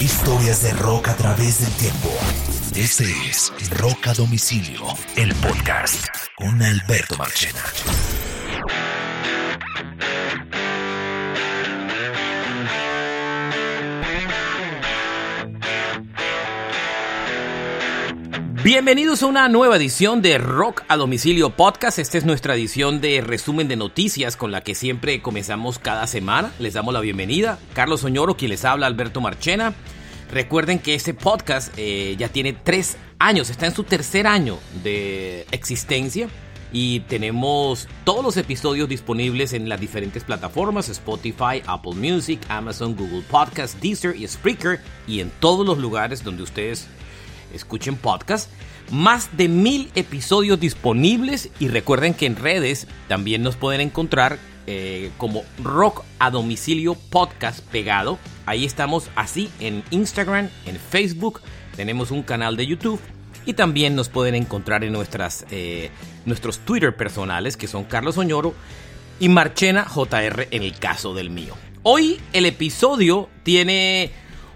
Historias de rock a través del tiempo. Este es Rock a Domicilio, el podcast con Alberto Marchena. Bienvenidos a una nueva edición de Rock a Domicilio Podcast. Esta es nuestra edición de resumen de noticias con la que siempre comenzamos cada semana. Les damos la bienvenida. Carlos Oñoro, quien les habla, Alberto Marchena. Recuerden que este podcast eh, ya tiene tres años, está en su tercer año de existencia y tenemos todos los episodios disponibles en las diferentes plataformas, Spotify, Apple Music, Amazon, Google Podcast, Deezer y Spreaker y en todos los lugares donde ustedes escuchen podcast. Más de mil episodios disponibles y recuerden que en redes también nos pueden encontrar eh, como Rock a Domicilio Podcast pegado. Ahí estamos así en Instagram, en Facebook, tenemos un canal de YouTube y también nos pueden encontrar en nuestras, eh, nuestros Twitter personales que son Carlos Oñoro y Marchena JR en el caso del mío. Hoy el episodio tiene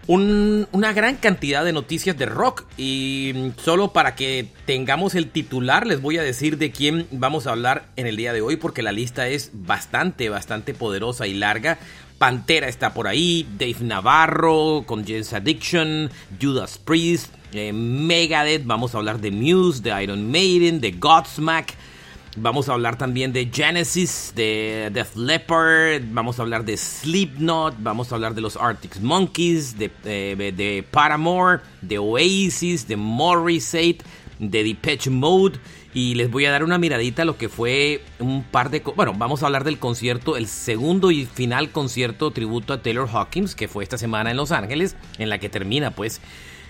una gran cantidad de noticias de rock y solo para que tengamos el titular les voy a decir de quién vamos a hablar en el día de hoy porque la lista es bastante, bastante poderosa y larga. Pantera está por ahí, Dave Navarro con James Addiction, Judas Priest, eh, Megadeth, vamos a hablar de Muse, de Iron Maiden, de Godsmack. Vamos a hablar también de Genesis, de Def Leppard, vamos a hablar de Slipknot, vamos a hablar de los Arctic Monkeys, de, eh, de Paramore, de Oasis, de Morrissey, de Depeche Mode. Y les voy a dar una miradita a lo que fue un par de... Bueno, vamos a hablar del concierto, el segundo y final concierto tributo a Taylor Hawkins, que fue esta semana en Los Ángeles, en la que termina pues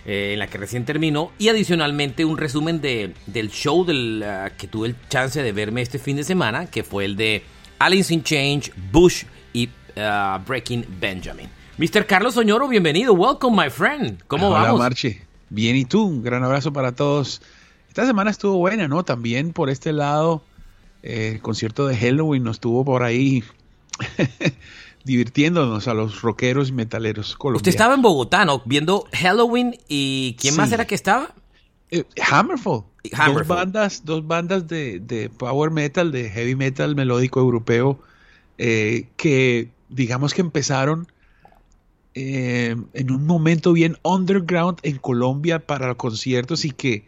eh, en la que recién terminó, y adicionalmente un resumen de, del show del, uh, que tuve el chance de verme este fin de semana, que fue el de Alice in Change, Bush y uh, Breaking Benjamin. Mr. Carlos Oñoro, bienvenido. Welcome, my friend. ¿Cómo Hola, vamos? Marchi. Bien, ¿y tú? Un gran abrazo para todos. Esta semana estuvo buena, ¿no? También por este lado, eh, el concierto de Halloween nos tuvo por ahí divirtiéndonos a los rockeros y metaleros colombianos. Usted estaba en Bogotá, ¿no? Viendo Halloween y ¿quién Sí. más era que estaba? Eh, Hammerfall. Hammerfall. Dos bandas, dos bandas de, de power metal, de heavy metal melódico europeo, eh, que digamos que empezaron eh, en un momento bien underground en Colombia para conciertos y que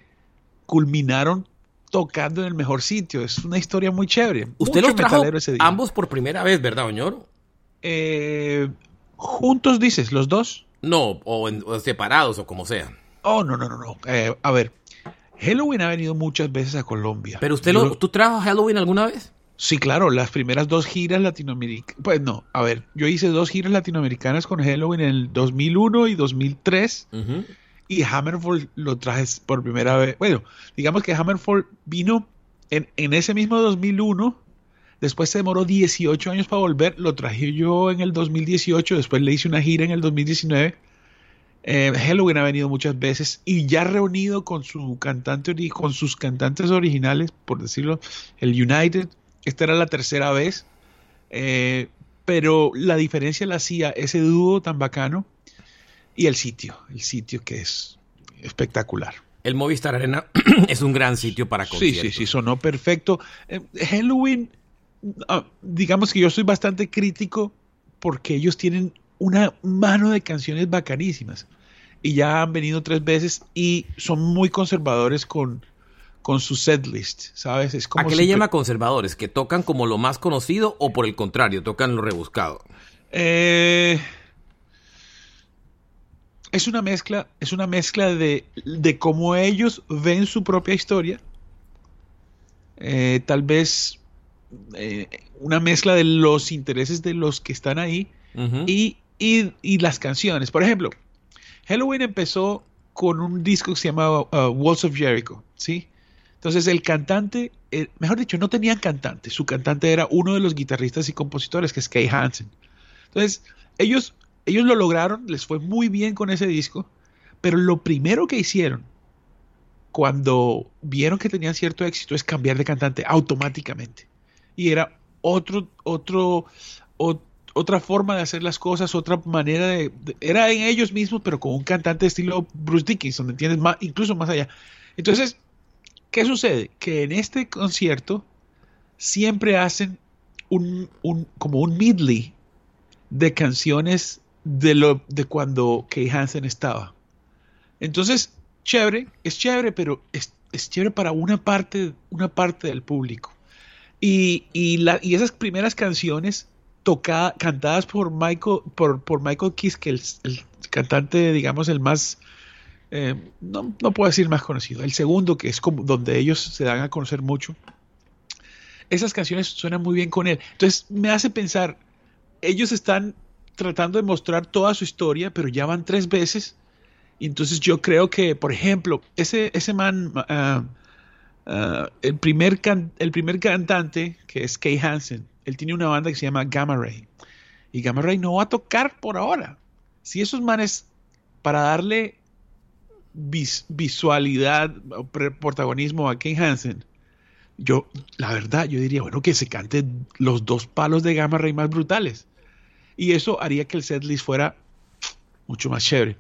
culminaron tocando en el mejor sitio. Es una historia muy chévere. Usted Mucho los trajo ese día. ambos por primera vez, ¿verdad, Oñoro? Eh, juntos dices, los dos. No, o, en- o separados o como sea. Oh, no, no, no, no. Eh, a ver, Halloween ha venido muchas veces a Colombia. ¿Pero usted Yo- lo, tú trajo Halloween alguna vez? Sí, claro, las primeras dos giras latinoamericanas. Pues no, a ver, yo hice dos giras latinoamericanas con Halloween en el 2001 y 2003 Ujú. y Hammerfall lo traje por primera vez. Bueno, digamos que Hammerfall vino en, en ese mismo 2001, después se demoró 18 años para volver, lo traje yo en el 2018, después le hice una gira en el 2019. Eh, Halloween ha venido muchas veces y ya reunido con su cantante con sus cantantes originales, por decirlo, el United. Esta era la tercera vez, eh, pero la diferencia la hacía ese dúo tan bacano y el sitio, el sitio que es espectacular. El Movistar Arena es un gran sitio para Sí, conciertos. sí, sí, sonó perfecto. Eh, Halloween, digamos que yo soy bastante crítico porque ellos tienen una mano de canciones bacanísimas. y ya han venido tres veces y son muy conservadores con, con su setlist, ¿sabes? Es como ¿A qué le llama conservadores? ¿Que tocan como lo más conocido o por el contrario, tocan lo rebuscado? Eh, es una mezcla, es una mezcla de, de cómo ellos ven su propia historia. Eh, tal vez eh, una mezcla de los intereses de los que están ahí y, y, las canciones. Por ejemplo, Halloween empezó con un disco que se llamaba uh, Walls of Jericho, ¿sí? Entonces el cantante, eh, mejor dicho, no tenían cantante, su cantante era uno de los guitarristas y compositores, que es Kay Hansen. Entonces, ellos, ellos lo lograron, les fue muy bien con ese disco, pero lo primero que hicieron cuando vieron que tenían cierto éxito es cambiar de cantante automáticamente. Y era otro, otro, otra forma de hacer las cosas, otra manera de, Era en ellos mismos, pero con un cantante de estilo Bruce Dickinson, ¿entiendes? Más, incluso más allá. Entonces, ¿qué sucede? Que en este concierto siempre hacen un, un como un medley de canciones de, lo, de cuando Kay Hansen estaba. Entonces, chévere, es chévere, pero es, chévere para una parte, una parte del público. Y, la, y esas primeras canciones tocadas, cantadas por Michael, por, por Michael Kiss, que es el, cantante, digamos, el más, eh, no, no, puedo decir más conocido, el segundo, que es como donde ellos se dan a conocer mucho. Esas canciones suenan muy bien con él. Entonces me hace pensar, ellos están tratando de mostrar toda su historia, pero ya van tres veces. Y entonces yo creo que, por ejemplo, ese, ese man, ah, ah, el, primer el primer cantante, que es Kay Hansen, él tiene una banda que se llama Gamma Ray. Y Gamma Ray no va a tocar por ahora. Si esos manes, para darle visualidad o protagonismo a Kay Hansen, yo, la verdad, yo diría, bueno, que se cante los dos palos de Gamma Ray más brutales y eso haría que el setlist fuera mucho más chévere.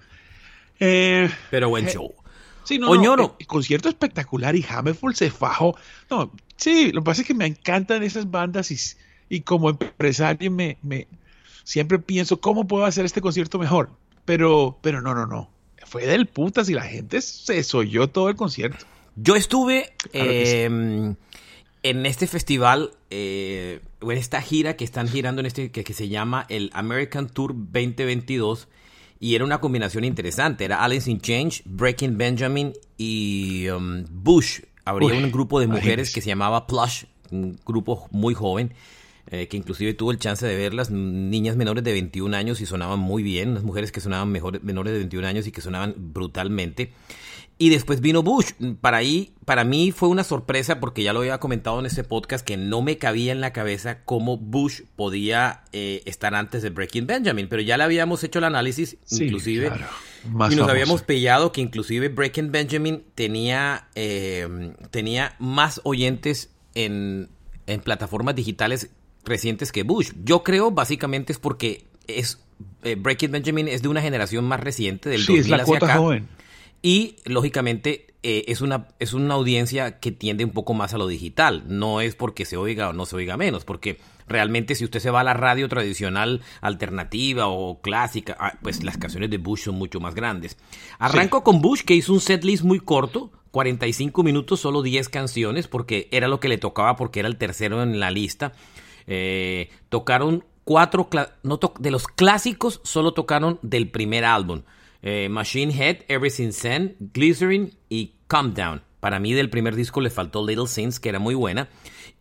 Eh, Pero buen show. Sí, no, no el, concierto espectacular y Hammerfall se fajó. No, sí, lo que pasa es que me encantan esas bandas y, y como empresario me, me, siempre pienso cómo puedo hacer este concierto mejor. Pero, pero no, no, no. Fue del putas y la gente se soyó todo el concierto. Yo estuve em, en este festival eh, en esta gira que están girando en este que, se llama el American Tour 2022 y era una combinación interesante. Era Alice in Change, Breaking Benjamin y um, Bush. Habría un grupo de mujeres que se llamaba Plush, un grupo muy joven. Eh, que inclusive tuvo el chance de verlas, niñas menores de 21 años y sonaban muy bien, unas mujeres que sonaban mejor, menores de 21 años y que sonaban brutalmente. Y después vino Bush. Para ahí, para mí fue una sorpresa porque ya lo había comentado en ese podcast que no me cabía en la cabeza cómo Bush podía eh, estar antes de Breaking Benjamin. Pero ya le habíamos hecho el análisis, inclusive. y nos habíamos pillado que inclusive Breaking Benjamin tenía, eh, tenía más oyentes en, en plataformas digitales recientes que Bush. Yo creo básicamente es porque es eh, Breaking Benjamin es de una generación más reciente del sí, es la cuota joven. Y lógicamente eh, es, una, es una audiencia que tiende un poco más a lo digital. No es porque se oiga o no se oiga menos, porque realmente si usted se va a la radio tradicional, alternativa o clásica, ah, pues las canciones de Bush son mucho más grandes. Arranco con Bush, que hizo un setlist muy corto, 45 minutos, solo 10 canciones, porque era lo que le tocaba, porque era el tercero en la lista. Eh, tocaron cuatro, no de los clásicos, solo tocaron del primer álbum. Eh, Machine Head, Everything Zen, Glycerin y Calm Down. Para mí del primer disco le faltó Little Sins, que era muy buena.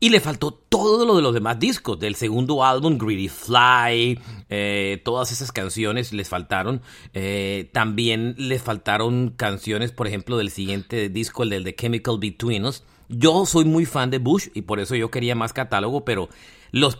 Y le faltó todo lo de los demás discos. Del segundo álbum, Greedy Fly, eh, todas esas canciones les faltaron. Eh, también les faltaron canciones, por ejemplo, del siguiente disco, el del The Chemical Between Us. Yo soy muy fan de Bush y por eso yo quería más catálogo, pero los,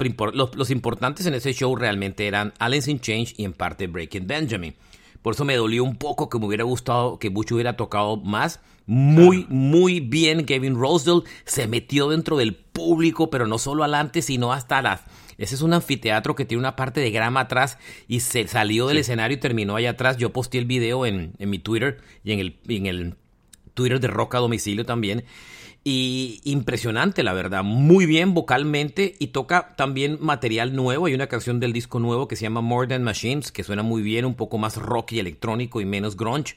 los, importantes en ese show realmente eran Alice in Change y en parte Breaking Benjamin. Por eso me dolió un poco que me hubiera gustado que Bush hubiera tocado más. Muy, muy bien Kevin Rosedale. Se metió dentro del público, pero no solo adelante, sino hasta las... Ese es un anfiteatro que tiene una parte de grama atrás y se salió del escenario y terminó allá atrás. Yo posté el video en, mi Twitter y en el, en el Twitter de Roca Domicilio también. Y impresionante, la verdad. Muy bien vocalmente y toca también material nuevo. Hay una canción del disco nuevo que se llama More Than Machines, que suena muy bien, un poco más rock y electrónico y menos grunge.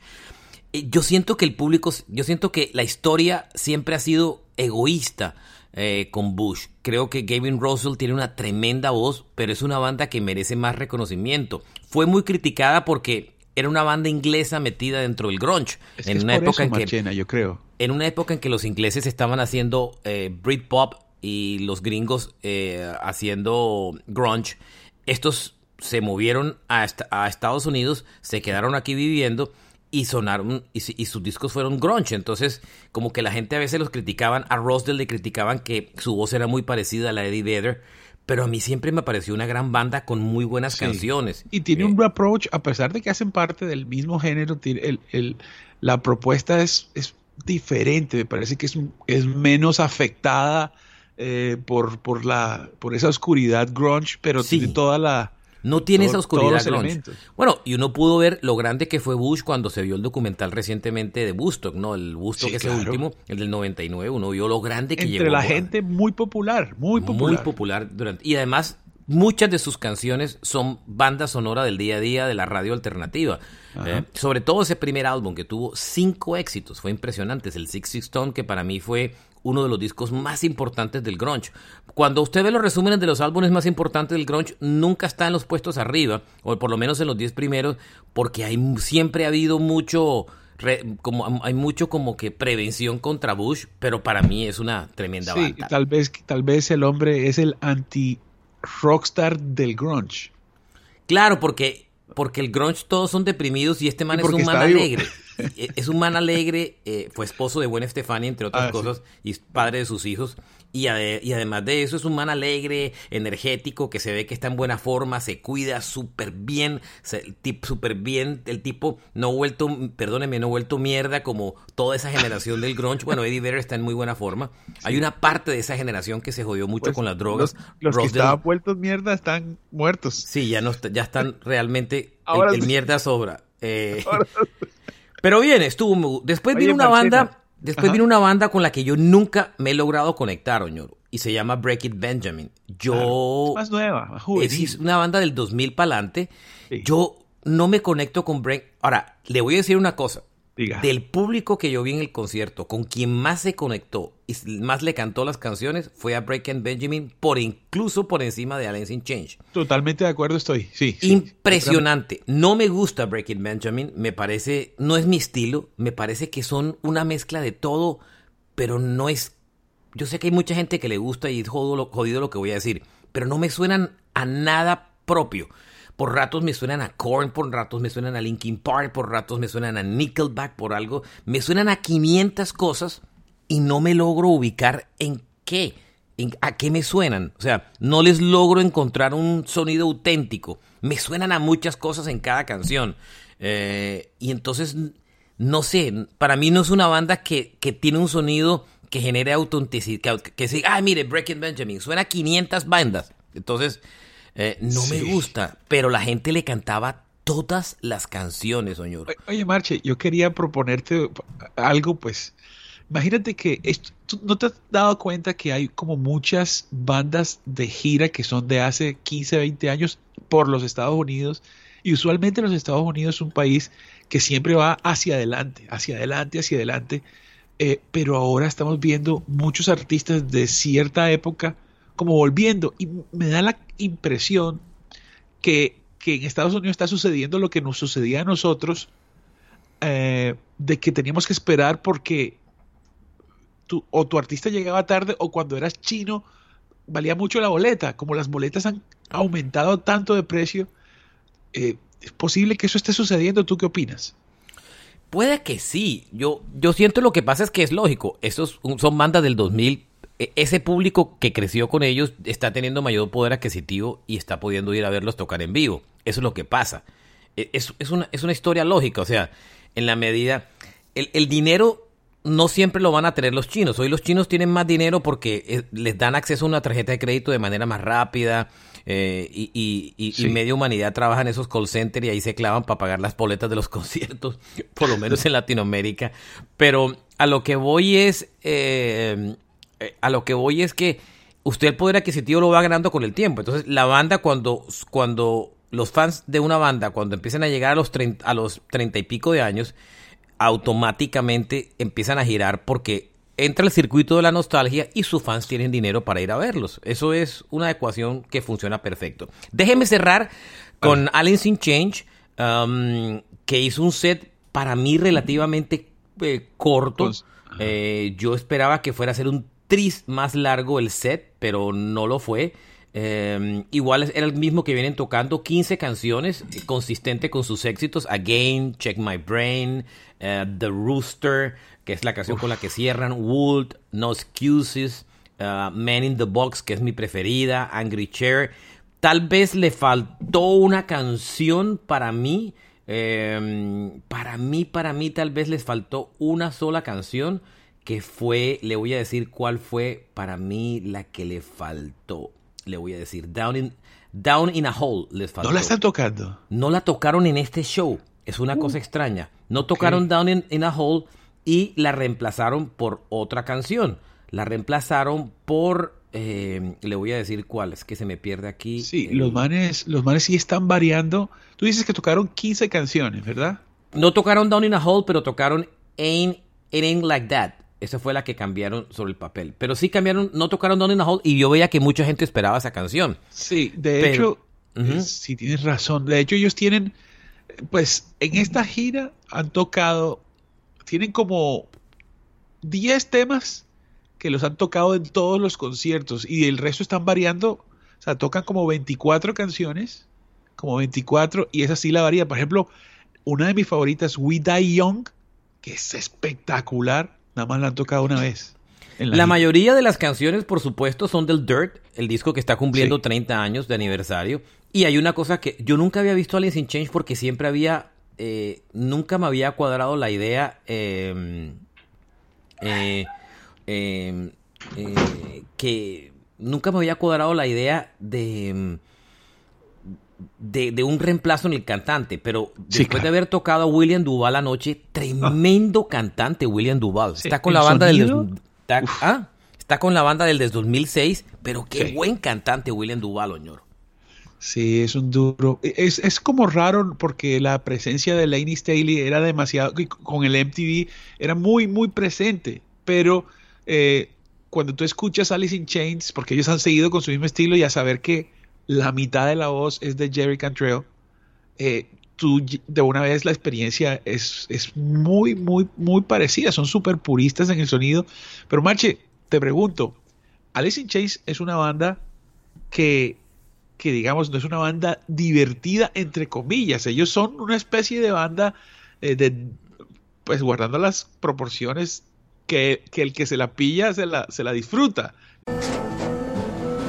Yo siento que el público, yo siento que la historia siempre ha sido egoísta eh, con Bush. Creo que Gavin Russell tiene una tremenda voz, pero es una banda que merece más reconocimiento. Fue muy criticada porque era una banda inglesa metida dentro del grunge. en una época en que yo creo. En una época en que los ingleses estaban haciendo eh, Britpop y los gringos eh, haciendo grunge, estos se movieron a, a, Estados Unidos, se quedaron aquí viviendo y sonaron y, y, sus discos fueron grunge. Entonces, como que la gente a veces los criticaban, a Rosdell le criticaban que su voz era muy parecida a la de Eddie Vedder pero a mí siempre me pareció una gran banda con muy buenas canciones. Y tiene un eh, approach, a pesar de que hacen parte del mismo género, el, el, la propuesta es, es diferente, me parece que es, es menos afectada eh, por, por, la, por esa oscuridad grunge, pero tiene toda la, no tiene esa oscuridad Bueno, y uno pudo ver lo grande que fue Bush cuando se vio el documental recientemente de Bustock, ¿no? El Bustock es el último, el del 99. Uno vio lo grande que Entre la gente muy popular, muy popular. Muy popular durante. Y además, muchas de sus canciones son banda sonora del día a día de la radio alternativa. ¿eh? sobre todo ese primer álbum que tuvo cinco éxitos, fue impresionante. Es el Six Six Stone, que para mí fue uno de los discos más importantes del grunge. Cuando usted ve los resúmenes de los álbumes más importantes del grunge, nunca está en los puestos arriba, o por lo menos en los 10 primeros, porque hay siempre ha habido mucho como hay mucho como que prevención contra Bush, pero para mí es una tremenda sí, tal vez tal vez el hombre es el anti rockstar del grunge. Claro, porque porque el grunge todos son deprimidos y este man es un man alegre. E, es un man alegre, eh, fue esposo de Gwen Stefani, entre otras ah, cosas, y es padre de sus hijos. Y, y, además de eso, es un man alegre, energético, que se ve que está en buena forma, se cuida súper bien, súper bien. El tipo no vuelto, perdóneme, no vuelto mierda como toda esa generación del grunge. Bueno, Eddie Vedder está en muy buena forma. Hay una parte de esa generación que se jodió mucho pues, con las drogas. Los, que estaban vueltos mierda están muertos. Sí, ya, no, ya están realmente. el, mierda sobra. Eh, pero bien, estuvo. Después vino una banda Después vino una banda con la que yo nunca me he logrado conectar, Oñoro, y se llama Break It Benjamin. Yo... más nueva, más Es una banda del 2000 para adelante. Yo no me conecto con Break... Ahora, le voy a decir una cosa. Del público que yo vi en el concierto, con quien más se conectó y más le cantó las canciones fue a Break and Benjamin, por incluso por encima de Alice in Change. Totalmente de acuerdo estoy, sí. Impresionante. No me gusta Break It Benjamin, me parece, no es mi estilo, me parece que son una mezcla de todo, pero no es. Yo sé que hay mucha gente que le gusta y es jodido lo que voy a decir, pero no me suenan a nada propio. Por ratos me suenan a Korn, por ratos me suenan a Linkin Park, por ratos me suenan a Nickelback, por algo. Me suenan a 500 cosas y no me logro ubicar en qué. ¿A qué me suenan? O sea, no les logro encontrar un sonido auténtico. Me suenan a muchas cosas en cada canción. Eh, y entonces, no sé, para mí no es una banda que, que tiene un sonido que genere autenticidad. Que, que, ah, mire, Breaking Benjamin, suena a 500 bandas. Entonces, eh, no me gusta, pero la gente le cantaba todas las canciones, señor. Oye, Marche, yo quería proponerte algo, pues. Imagínate que ¿tú no te has dado cuenta que hay como muchas bandas de gira que son de hace 15, 20 años por los Estados Unidos. Y usualmente los Estados Unidos es un país que siempre va hacia adelante, hacia adelante, hacia adelante. Eh, pero ahora estamos viendo muchos artistas de cierta época como volviendo. Y me da la impresión que, en Estados Unidos está sucediendo lo que nos sucedía a nosotros, eh, de que teníamos que esperar porque tu, o tu artista llegaba tarde o cuando eras chino valía mucho la boleta. Como las boletas han aumentado tanto de precio, eh, ¿es posible que eso esté sucediendo? ¿Tú qué opinas? Puede que sí. Yo, yo siento lo que pasa es que es lógico. Estos son bandas del 2000 e, ese público que creció con ellos está teniendo mayor poder adquisitivo y está pudiendo ir a verlos tocar en vivo. Eso es lo que pasa. E, es, es, una, es una, historia lógica, o sea, en la medida... El, el, dinero no siempre lo van a tener los chinos. Hoy los chinos tienen más dinero porque eh, les dan acceso a una tarjeta de crédito de manera más rápida. eh, y, y, y, media humanidad trabaja en esos call centers y ahí se clavan para pagar las boletas de los conciertos, por lo menos en Latinoamérica. Pero a lo que voy es, eh, a lo que voy es que usted el poder adquisitivo lo va ganando con el tiempo. Entonces la banda cuando, cuando los fans de una banda, cuando empiezan a llegar a los, 30, a los 30 y pico de años, automáticamente empiezan a girar porque entra el circuito de la nostalgia y sus fans tienen dinero para ir a verlos. Eso es una ecuación que funciona perfecto. Déjeme cerrar con Alice in Change, um, que hizo un set para mí relativamente eh, corto. Eh, yo esperaba que fuera a ser un tris más largo el set, pero no lo fue. Eh, igual era el mismo que vienen tocando 15 canciones, consistente con sus éxitos. Again, Check My Brain, The Rooster, que es la canción con la que cierran, Wood, No Excuses, uh, Man in the Box, que es mi preferida, Angry Chair. Tal vez le faltó una canción para mí. Em, para mí, para mí, tal vez les faltó una sola canción que fue, le voy a decir cuál fue para mí la que le faltó. Le voy a decir, Down in, Down in a Hole les faltó. ¿No la están tocando? No la tocaron en este show. Es una uh. cosa extraña. No tocaron Down in, in a Hole y la reemplazaron por otra canción. La reemplazaron por, eh, le voy a decir cuál, es que se me pierde aquí. Sí, los, manes, los manes sí están variando. Tú dices que tocaron 15 canciones, ¿verdad? No tocaron Down in a Hole, pero tocaron Ain't, It Ain't Like That. Esa fue la que cambiaron sobre el papel. Pero sí cambiaron, no tocaron Down in Hole y yo veía que mucha gente esperaba esa canción. Sí, de hecho, sí tienes razón. De hecho, ellos tienen, pues en esta gira han tocado tienen como 10 temas que los han tocado en todos los conciertos y el resto están variando, o sea, tocan como 24 canciones, como 24 y esa sí la varía. Por ejemplo, una de mis favoritas, We Die Young, que es espectacular, nada más la han tocado una vez. La, mayoría de las canciones, por supuesto, son del Dirt, el disco que está cumpliendo 30 años de aniversario. Y hay una cosa que yo nunca había visto a Alice in Change porque siempre había eh, nunca me había cuadrado la idea em, eh, em, eh, que nunca me había cuadrado la idea de, de, un reemplazo en el cantante, pero después de haber tocado a William Duval anoche, tremendo cantante William Duval. Está con la banda del está, ah, está, con la banda del 2006, pero qué buen cantante William Duval, Oñoro. Sí, es un duro. E, es, es, como raro porque la presencia de Laney Staley era demasiado, con el MTV era muy, muy presente, pero eh, cuando tú escuchas Alice in Chains, porque ellos han seguido con su mismo estilo y a saber que la mitad de la voz es de Jerry Cantrell, eh, tú de una vez la experiencia es, es muy, muy, muy parecida, son súper puristas en el sonido, pero Marche, te pregunto, Alice in Chains es una banda que que digamos no es una banda divertida entre comillas. Ellos son una especie de banda eh, de pues guardando las proporciones que, el que se la pilla se la, se la disfruta.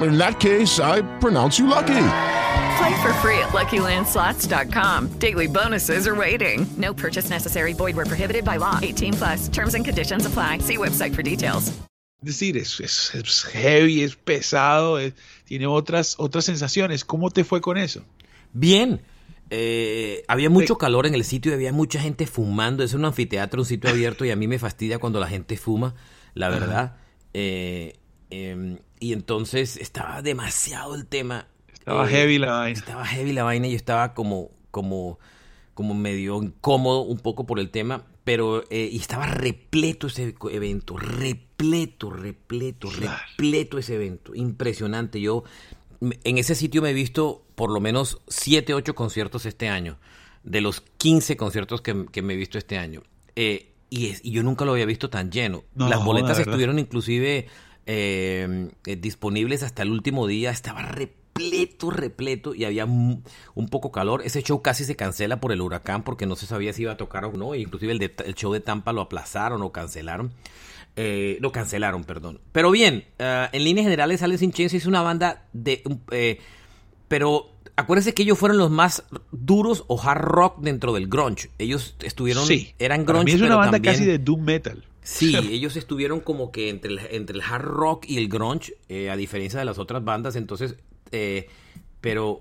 In that case, I pronounce you lucky. Play for free at LuckyLandSlots.com. Daily bonuses are waiting. No purchase necessary. Void where prohibited by law. 18 plus. Terms and conditions apply. See website for details. decir, es, es, es heavy, es pesado, es- tiene otras, otras sensaciones. ¿Cómo te fue con eso? Bien. Eh, había mucho calor en el sitio y había mucha gente fumando. Es un anfiteatro, un sitio abierto y a mí me fastidia cuando la gente fuma, la verdad. Eh, em, y entonces estaba demasiado el tema. Estaba Eh, heavy la vaina. Estaba heavy la vaina y yo estaba como, como, como medio incómodo un poco por el tema. Pero, eh, y estaba repleto ese evento, repleto, repleto, repleto ese evento. Impresionante. Yo en ese sitio me he visto por lo menos 7, 8 conciertos este año. De los 15 conciertos que, que me he visto este año. Eh, y, es- y yo nunca lo había visto tan lleno. No, Las boletas estuvieron inclusive eh, eh, disponibles hasta el último día. Estaba repleto, repleto y había un poco calor. Ese show casi se cancela por el huracán porque no se sabía si iba a tocar o no. E inclusive el, de- el show de Tampa lo aplazaron o cancelaron. Eh, lo cancelaron, perdón. Pero bien, ah, en líneas generales Alice in Chains es una banda de... eh, pero acuérdense que ellos fueron los más duros o hard rock dentro del grunge. Ellos estuvieron... Sí. Eran Para grunge, mí es una pero banda también- casi de doom metal. Sí, ellos estuvieron como que entre el, entre el hard rock y el grunge, eh, a diferencia de las otras bandas, entonces, eh, pero,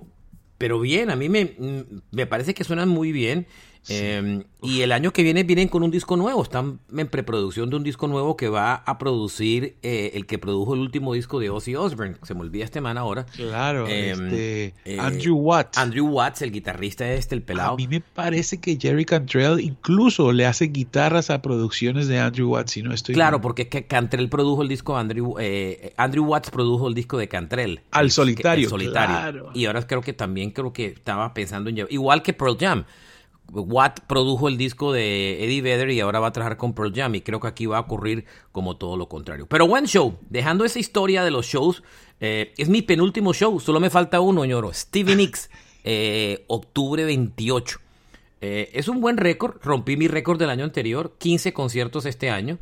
pero bien, a mí me, me parece que suenan muy bien. Eh, y el año que viene vienen con un disco nuevo, están en preproducción de un disco nuevo que va a producir eh, el que produjo el último disco de Ozzy Osbourne, se me olvida este man ahora. Claro, Eh, este, eh, Andrew Watts. Andrew Watts, el guitarrista este, el pelado. A mí me parece que Jerry Cantrell incluso le hace guitarras a producciones de Andrew Watts, si no estoy Claro, porque es que Cantrell produjo el disco, Andrew, eh, Andrew Watts produjo el disco de Cantrell. Al El- solitario, el solitario. claro. Y ahora creo que también creo que estaba pensando en llevar, igual que Pearl Jam. Watt produjo el disco de Eddie Vedder y ahora va a trabajar con Pearl Jam y creo que aquí va a ocurrir como todo lo contrario. Pero buen show, dejando esa historia de los shows, eh, es mi penúltimo show, solo me falta uno, ñoro, Stevie Nicks, eh, octubre 28. Eh, es un buen récord, rompí mi récord del año anterior, 15 conciertos este año.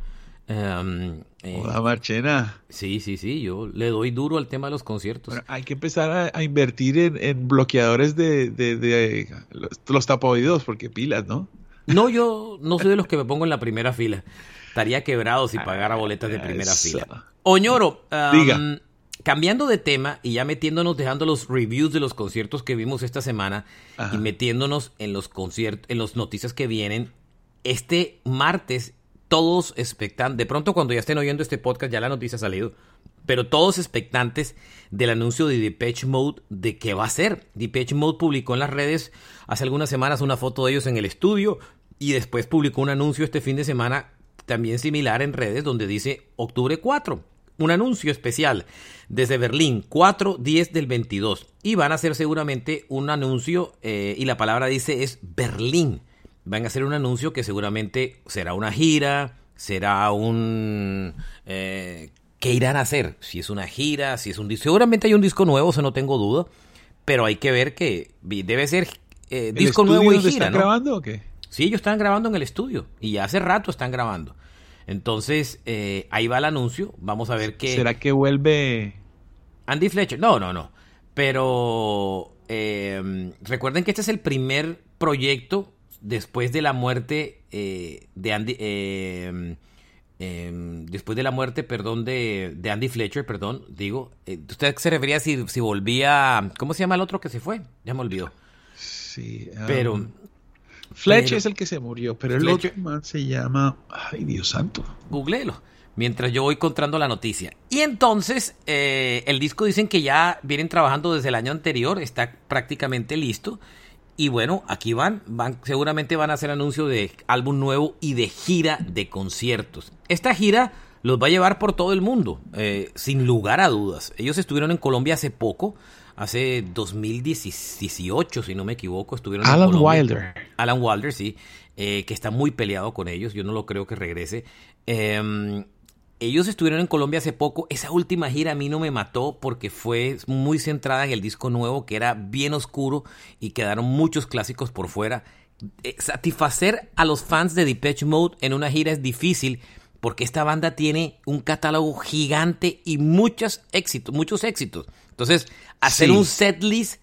Um, eh, Hola, Marchena. sí, sí, sí, yo le doy duro al tema de los conciertos. Hay que empezar a, a invertir en, en bloqueadores de, de- de los, los porque pilas, ¿no? No, yo no soy de los que me pongo en la primera fila. Estaría quebrado si pagara boletas de primera Eso. fila. Oñoro, um, Diga. cambiando de tema y ya metiéndonos, dejando los reviews de los conciertos que vimos esta semana Ajá. y metiéndonos en los conciertos, en las noticias que vienen, este martes todos expectantes, de pronto cuando ya estén oyendo este podcast ya la noticia ha salido, pero todos expectantes del anuncio de Depeche Mode de qué va a ser. Depeche Mode publicó en las redes hace algunas semanas una foto de ellos en el estudio y después publicó un anuncio este fin de semana también similar en redes donde dice octubre 4. Un anuncio especial desde Berlín, 4, 10 del 22. Y van a hacer seguramente un anuncio, eh, y la palabra dice es Berlín. Van a hacer un anuncio que seguramente será una gira, será un... Eh, ¿Qué irán a hacer? Si es una gira, si es un disco. Seguramente hay un disco nuevo, eso no tengo duda. Pero hay que ver que debe ser eh, ¿El disco nuevo y gira, están ¿no? grabando o qué? Sí, ellos están grabando en el estudio y ya hace rato están grabando. Entonces, eh, ahí va el anuncio. Vamos a ver qué. ¿Será que vuelve Andy Fletcher. No, no, no. Pero eh, recuerden que este es el primer proyecto después de la muerte eh, de Andy. eh, eh, después de la muerte, perdón, de, de Andy Fletcher, perdón, digo. eh, ¿Usted se refería si, si volvía. ¿Cómo se llama el otro que se fue? Ya me olvidó. Sí. um, Pero. Fletch pero- es el que se murió, pero el Fletcher. otro man se llama. Ay, Dios santo. Googleelo. Mientras yo voy encontrando la noticia. Y entonces, eh, el disco dicen que ya vienen trabajando desde el año anterior, está prácticamente listo. Y bueno, aquí van, van, seguramente van a hacer anuncio de álbum nuevo y de gira de conciertos. Esta gira los va a llevar por todo el mundo, eh, sin lugar a dudas. Ellos estuvieron en Colombia hace poco, hace 2018, si no me equivoco, estuvieron en Alan Colombia. Wilder. Alan Wilder, sí, eh, que está muy peleado con ellos, yo no lo creo que regrese. Eh, ellos estuvieron en Colombia hace poco, esa última gira a mí no me mató porque fue muy centrada en el disco nuevo que era bien oscuro y quedaron muchos clásicos por fuera. Eh, satisfacer a los fans de Depeche Mode en una gira es difícil porque esta banda tiene un catálogo gigante y muchos éxitos, muchos éxitos. Entonces, hacer Sí. un setlist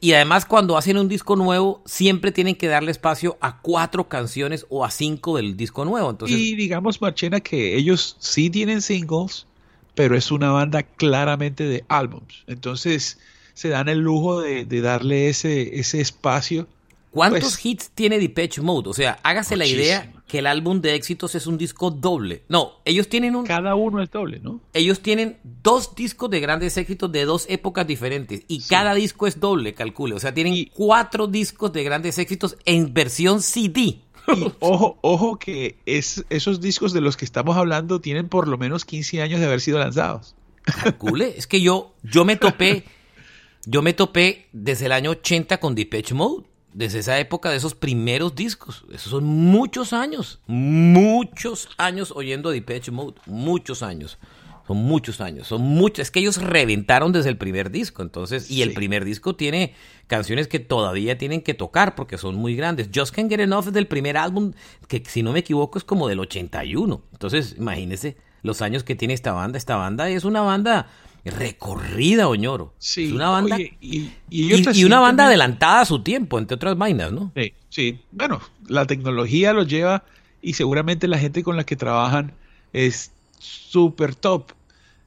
Y además cuando hacen un disco nuevo, siempre tienen que darle espacio a cuatro canciones o a cinco del disco nuevo. Entonces, y digamos, Marchena, que ellos sí tienen singles, pero es una banda claramente de álbums. Entonces se dan el lujo de, de darle ese, ese espacio. ¿Cuántos Pues- hits tiene Depeche Mode? O sea, hágase la idea. Que el álbum de éxitos es un disco doble. No, ellos tienen un, Cada uno es doble, ¿no? ellos tienen dos discos de grandes éxitos de dos épocas diferentes y cada disco es doble, calcule. O sea, tienen Y- cuatro discos de grandes éxitos en versión CD. Y ojo, ojo que es, esos discos de los que estamos hablando tienen por lo menos 15 años de haber sido lanzados. Calcule, es que yo, yo me topé, yo me topé desde el año 80 con Depeche Mode. Desde esa época de esos primeros discos. Esos son muchos años. Muchos años oyendo Depeche Mode. Muchos años. Son muchos años. Son muchos. Es que ellos reventaron desde el primer disco. Entonces, y el primer disco tiene canciones que todavía tienen que tocar porque son muy grandes. Just Can't Get Enough es del primer álbum, que si no me equivoco es como del 81. Entonces, imagínense los años que tiene esta banda. Esta banda es una banda recorrida, Oñoro. Sí. Es una banda. Oye, y, y y, ellos y una banda adelantada a su tiempo, entre otras vainas, ¿no? Sí, sí. Bueno, la tecnología los lleva y seguramente la gente con la que trabajan es súper top.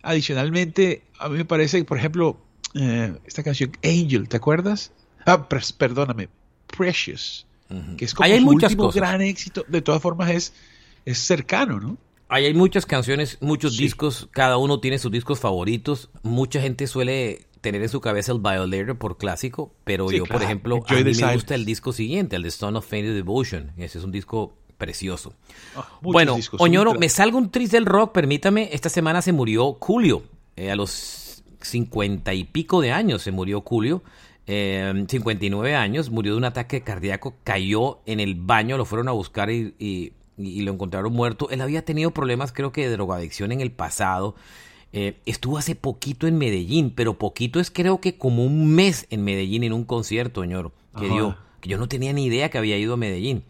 Adicionalmente, a mí me parece que, por ejemplo, eh, esta canción Angel, ¿te acuerdas? Ah, perdóname, Precious, que es como Ahí hay su muchas último cosas. gran éxito. De todas formas, es, es cercano, ¿no? Ahí hay muchas canciones, muchos Sí. discos, cada uno tiene sus discos favoritos. Mucha gente suele tener en su cabeza el Violator por clásico, pero Sí, yo, por ejemplo, Enjoy a mí me gusta el disco siguiente, el de Stone of Faded Devotion. Ese es un disco precioso. Ah, Bueno, discos, Oñoro, ultra. me salgo un tris del rock, permítame. Esta semana se murió Julio, eh, a los cincuenta y pico de años se murió Julio. eh, 59 años, murió de un ataque cardíaco, cayó en el baño, lo fueron a buscar y, y- y lo encontraron muerto. Él había tenido problemas, creo que de drogadicción en el pasado. Eh, estuvo hace poquito en Medellín, pero poquito es creo que como un mes en Medellín en un concierto, Oñoro, que Ajá. dio, que yo no tenía ni idea que había ido a Medellín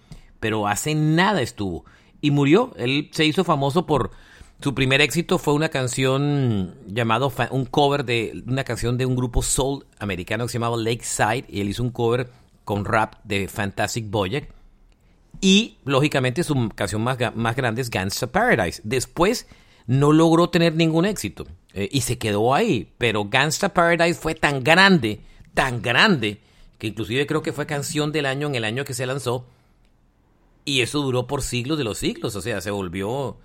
pero hace nada estuvo. Y murió. Él se hizo famoso por. Su primer éxito fue una canción llamado. Un cover de una canción de un grupo soul americano que se llamaba Lakeside. Y él hizo un cover con rap de Fantastic Voyage. Y lógicamente su canción más, más grande es Gangsta Paradise. Después no logró tener ningún éxito. eh, y se quedó ahí. Pero Gangsta Paradise fue tan grande, tan grande, que inclusive creo que fue canción del año en el año que se lanzó. Y eso duró por siglos de los siglos, o sea, se volvió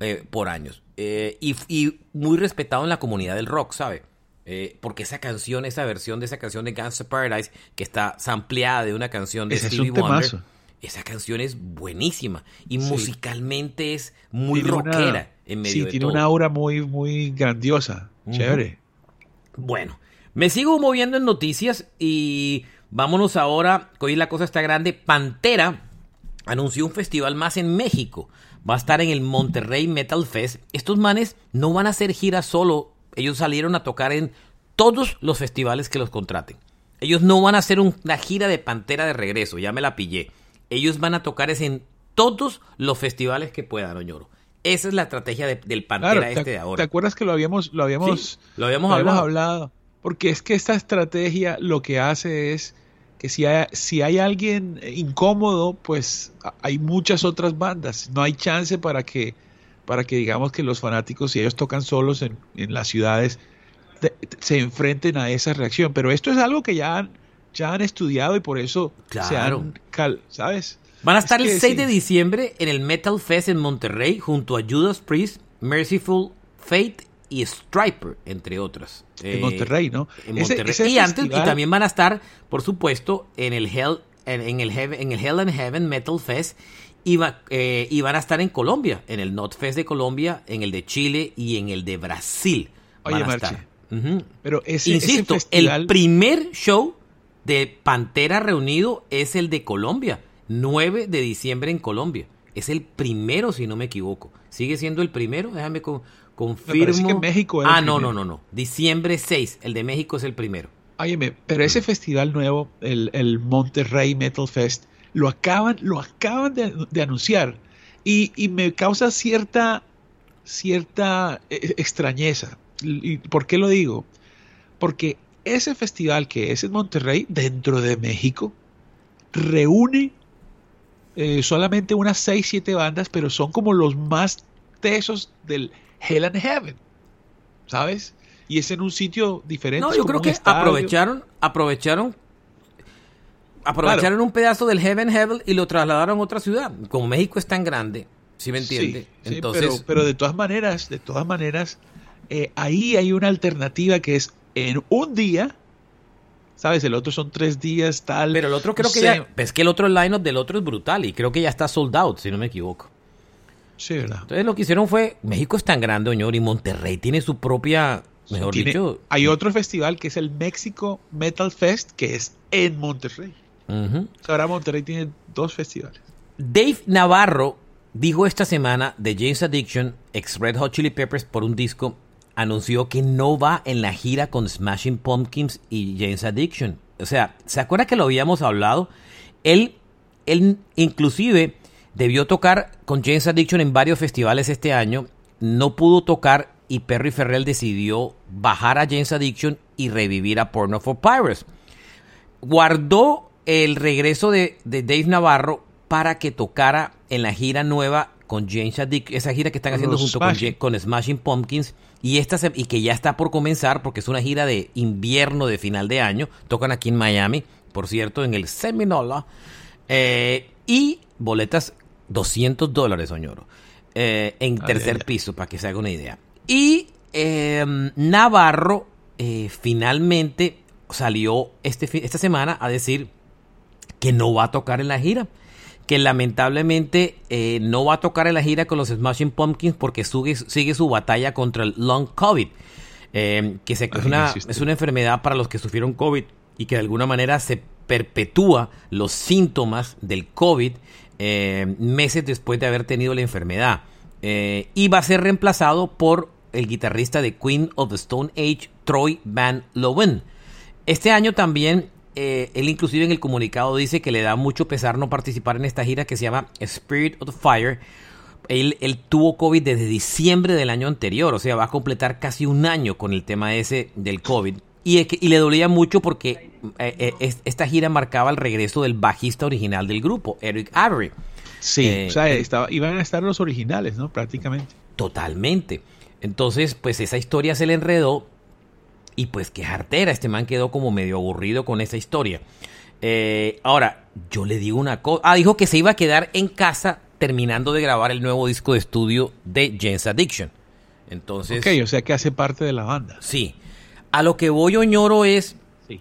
eh, por años. Eh, y, y muy respetado en la comunidad del rock, ¿sabe? Eh, porque esa canción, esa versión de esa canción de Gangsta Paradise, que está sampleada de una canción de Ese es Stevie un Wonder. Esa canción es buenísima. Y Sí. musicalmente es muy Tiene una- rockera en medio Sí, de tiene todo. una aura muy, muy grandiosa. Chévere. Bueno, me sigo moviendo en noticias y vámonos ahora, que hoy la cosa está grande. Pantera anunció un festival más en México. Va a estar en el Monterrey Metal Fest. Estos manes no van a hacer gira solo. Ellos salieron a tocar en todos los festivales que los contraten. Ellos no van a hacer un- una gira de Pantera de regreso, ya me la pillé. Ellos van a tocar es en todos los festivales que puedan, Oñoro. Esa es la estrategia de- del Pantera Claro, este ¿te, de ahora. ¿te acuerdas que lo habíamos, lo habíamos, Sí, lo habíamos hablado. hablado? Porque es que esta estrategia lo que hace es que si hay, si hay alguien incómodo, pues hay muchas otras bandas. No hay chance para que, para que digamos que los fanáticos, si ellos tocan solos en, en las ciudades, te- te- se enfrenten a esa reacción. Pero esto es algo que ya han, ya han estudiado y por eso se Claro. han, cal- ¿sabes? Van a Es estar el que 6 sí. de diciembre en el Metal Fest en Monterrey junto a Judas Priest, Merciful Fate y Striper, entre otras. En Eh, Monterrey, ¿no? En Ese- Monterrey. ese y antes, y también van a estar, por supuesto, en el Hell, en, en el, Heaven- en el Hell and Heaven Metal Fest. Y, va- eh, y van a estar en Colombia, en el Not Fest de Colombia, en el de Chile y en el de Brasil. Van Oye, a estar. Ujú. Pero ese, ese Insisto, festival... el primer show de Pantera reunido es el de Colombia, 9 de diciembre en Colombia. Es el primero, si no me equivoco. ¿Sigue siendo el primero? Déjame con- confirmo. parece que México Ah, no, no, no, no. Diciembre 6. El de México es el primero. Óyeme, pero ese festival nuevo, el, el Monterrey Metal Fest, lo acaban, lo acaban de, de anunciar y, y me causa cierta, cierta eh, extrañeza. ¿Y por qué lo digo? Porque ese festival que es en Monterrey, dentro de México, reúne eh, solamente unas 6, 7 bandas, pero son como los más tesos del Hell and Heaven, ¿sabes? Y es en un sitio diferente. No, yo creo que aprovecharon, aprovecharon aprovecharon un pedazo del Heaven Heaven y lo trasladaron a otra ciudad. Como México es tan grande, ¿sí me entiende? Entonces, pero, de todas maneras, de todas maneras, eh, ahí hay una alternativa que es en un día, ¿sabes? El otro son tres días, tal. Pero el otro creo que ya, es que el otro line-up del otro es brutal y creo que ya está sold out, si no me equivoco. Sí, ¿verdad? Entonces lo que hicieron fue, México es tan grande, Oñor, y Monterrey tiene su propia, mejor dicho. Hay otro festival que es el México Metal Fest, que es en Monterrey. Ahora Monterrey tiene dos festivales. Dave Navarro dijo esta semana de James Addiction, ex Red Hot Chili Peppers, por un disco, anunció que no va en la gira con Smashing Pumpkins y James Addiction. O sea, ¿se acuerda que lo habíamos hablado? Él, él inclusive debió tocar con James Addiction en varios festivales este año, no pudo tocar y Perry Ferrell decidió bajar a James Addiction y revivir a Porno for Pirates. Guardó el regreso de, Dave Navarro para que tocara en la gira nueva con James Addiction, esa gira que están haciendo junto con, Smashing Pumpkins y esta y que ya está por comenzar porque es una gira de invierno de final de año, tocan aquí en Miami, por cierto, en el Seminola eh, y boletas 200 dólares, Oñoro, eh, en tercer piso, para que se haga una idea. Y em, Navarro eh, finalmente salió este, esta semana a decir que no va a tocar en la gira. Que lamentablemente eh, no va a tocar en la gira con los Smashing Pumpkins porque sigue, su batalla contra el long COVID. Eh, que se, es, una, es una enfermedad para los que sufrieron COVID y que de alguna manera se perpetúa los síntomas del COVID eh, meses después de haber tenido la enfermedad. y va a ser reemplazado por el guitarrista de Queen of the Stone Age, Troy Van Lowen. Este año también eh, él inclusive en el comunicado dice que le da mucho pesar no participar en esta gira que se llama Spirit of the Fire. Él, tuvo COVID desde diciembre del año anterior, o sea, va a completar casi un año con el tema ese del COVID. Y, y le dolía mucho porque eh, eh, esta gira marcaba el regreso del bajista original del grupo, Eric Avery. Sí, o sea, estaba, iban a estar los originales, ¿no? Prácticamente. Totalmente. Entonces, pues esa historia se le enredó y pues qué jartera, este man quedó como medio aburrido con esa historia. Eh, ahora, yo le digo una cosa. Ah, dijo que se iba a quedar en casa terminando de grabar el nuevo disco de estudio de James Addiction. Entonces. Ok, o sea que hace parte de la banda. Sí. A lo que voy, Oñoro, es. Sí.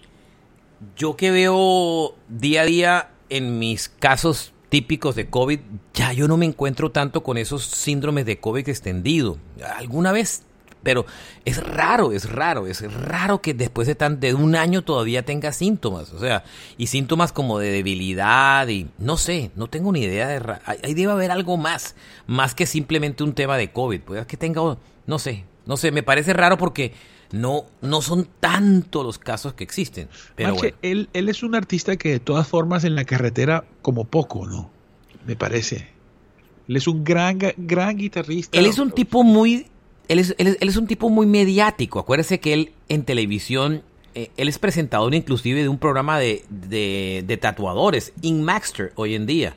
Yo que veo día a día en mis casos típicos de COVID, ya yo no me encuentro tanto con esos síndromes de COVID extendido. Alguna vez pero es raro, es raro, es raro que después de, tan, de un año todavía tenga síntomas. O sea, y síntomas como de debilidad y no sé, no tengo ni idea de... Ahí debe haber algo más, más que simplemente un tema de COVID. Puede que tenga, no sé, no sé, me parece raro porque no, no son tantos los casos que existen. Pero él, él es un artista que de todas formas en la carretera como poco, ¿no? Me parece. Él es un gran, gran guitarrista. Él es un tipo muy él es, él, es, un tipo muy mediático. Acuérdese que él en televisión, eh, él es presentador inclusive de un programa de, de, de tatuadores, Inmaxter, hoy en día.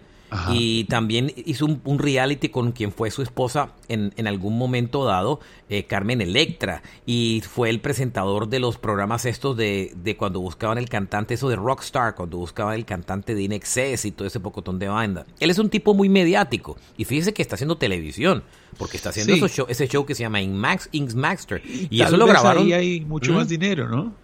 Y también hizo un, reality con quien fue su esposa en, en algún momento dado, eh, Carmen Electra. Y fue el presentador de los programas estos de, de, cuando buscaban el cantante, eso de Rockstar, cuando buscaban el cantante de Inexcess y todo ese pocotón de banda. Él es un tipo muy mediático. Y fíjese que está haciendo televisión, porque está haciendo ese show que se llama Inmax, Inksmaxter. Y, eso lo grabaron. Ahí hay mucho más dinero, ¿no?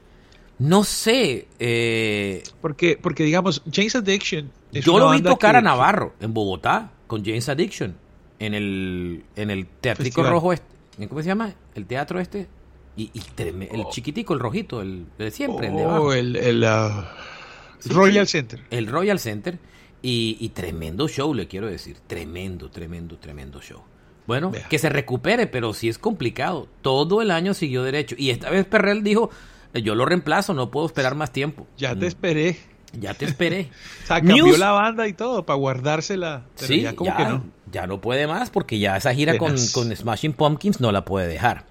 No sé. Eh, porque, porque, digamos, James Addiction. yo lo vi tocar a Navarro en Bogotá con James Addiction. En el, en el Teatrico Rojo. Este, ¿Cómo se llama? El teatro este. Y, el oh. chiquitico, el rojito, el, de siempre, el de abajo. el, el uh, Royal Center. El Royal Center. Y, y, tremendo show, le quiero decir. Tremendo, tremendo, tremendo show. Bueno, que se recupere, pero sí es complicado. Todo el año siguió derecho. Y esta vez Perrell dijo, yo lo reemplazo, no puedo esperar más tiempo. Ya te mm. esperé. Ya te esperé. o sea, cambió la banda y todo para guardársela. sí, ya, como que no. ya no puede más porque ya esa gira con, Smashing Pumpkins no la puede dejar.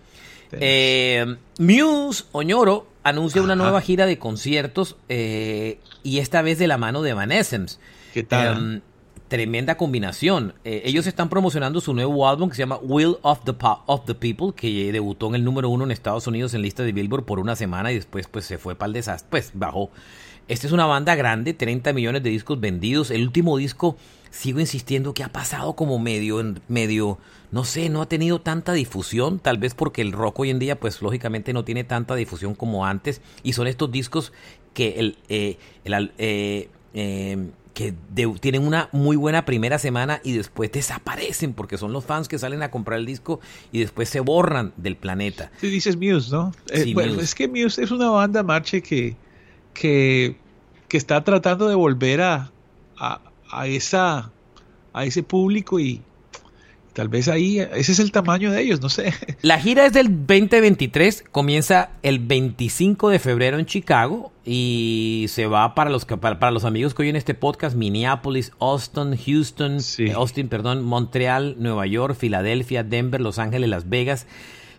Eh, Muse, Oñoro, anuncia una nueva gira de conciertos eh, y esta vez de la mano de Evanescence. ¿Qué tal? Em, tremenda combinación. Eh, ellos están promocionando su nuevo álbum que se llama Will of the, Po- of the People, que debutó en el número uno en Estados Unidos en lista de Billboard por una semana y después pues se fue para el desastre, pues bajó. Esta es una banda grande, 30 millones de discos vendidos. El último disco, sigo insistiendo que ha pasado como medio, en- medio, no sé, no ha tenido tanta difusión, tal vez porque el rock hoy en día pues lógicamente no tiene tanta difusión como antes y son estos discos que el, eh, el eh, eh, que de- tienen una muy buena primera semana y después desaparecen porque son los fans que salen a comprar el disco y después se borran del planeta. Sí, dices Muse, ¿no? Eh, Sí, bueno, Muse. es que Muse es una banda, Marche, que, que, que está tratando de volver a, a, a esa, a ese público y tal vez ahí, ese es el tamaño de ellos, no sé. La gira es del 2023, comienza el 25 de febrero en Chicago y se va para los para, para los amigos que oyen este podcast, Minneapolis, Austin, Houston, eh, Austin, perdón, Montreal, Nueva York, Filadelfia, Denver, Los Ángeles, Las Vegas,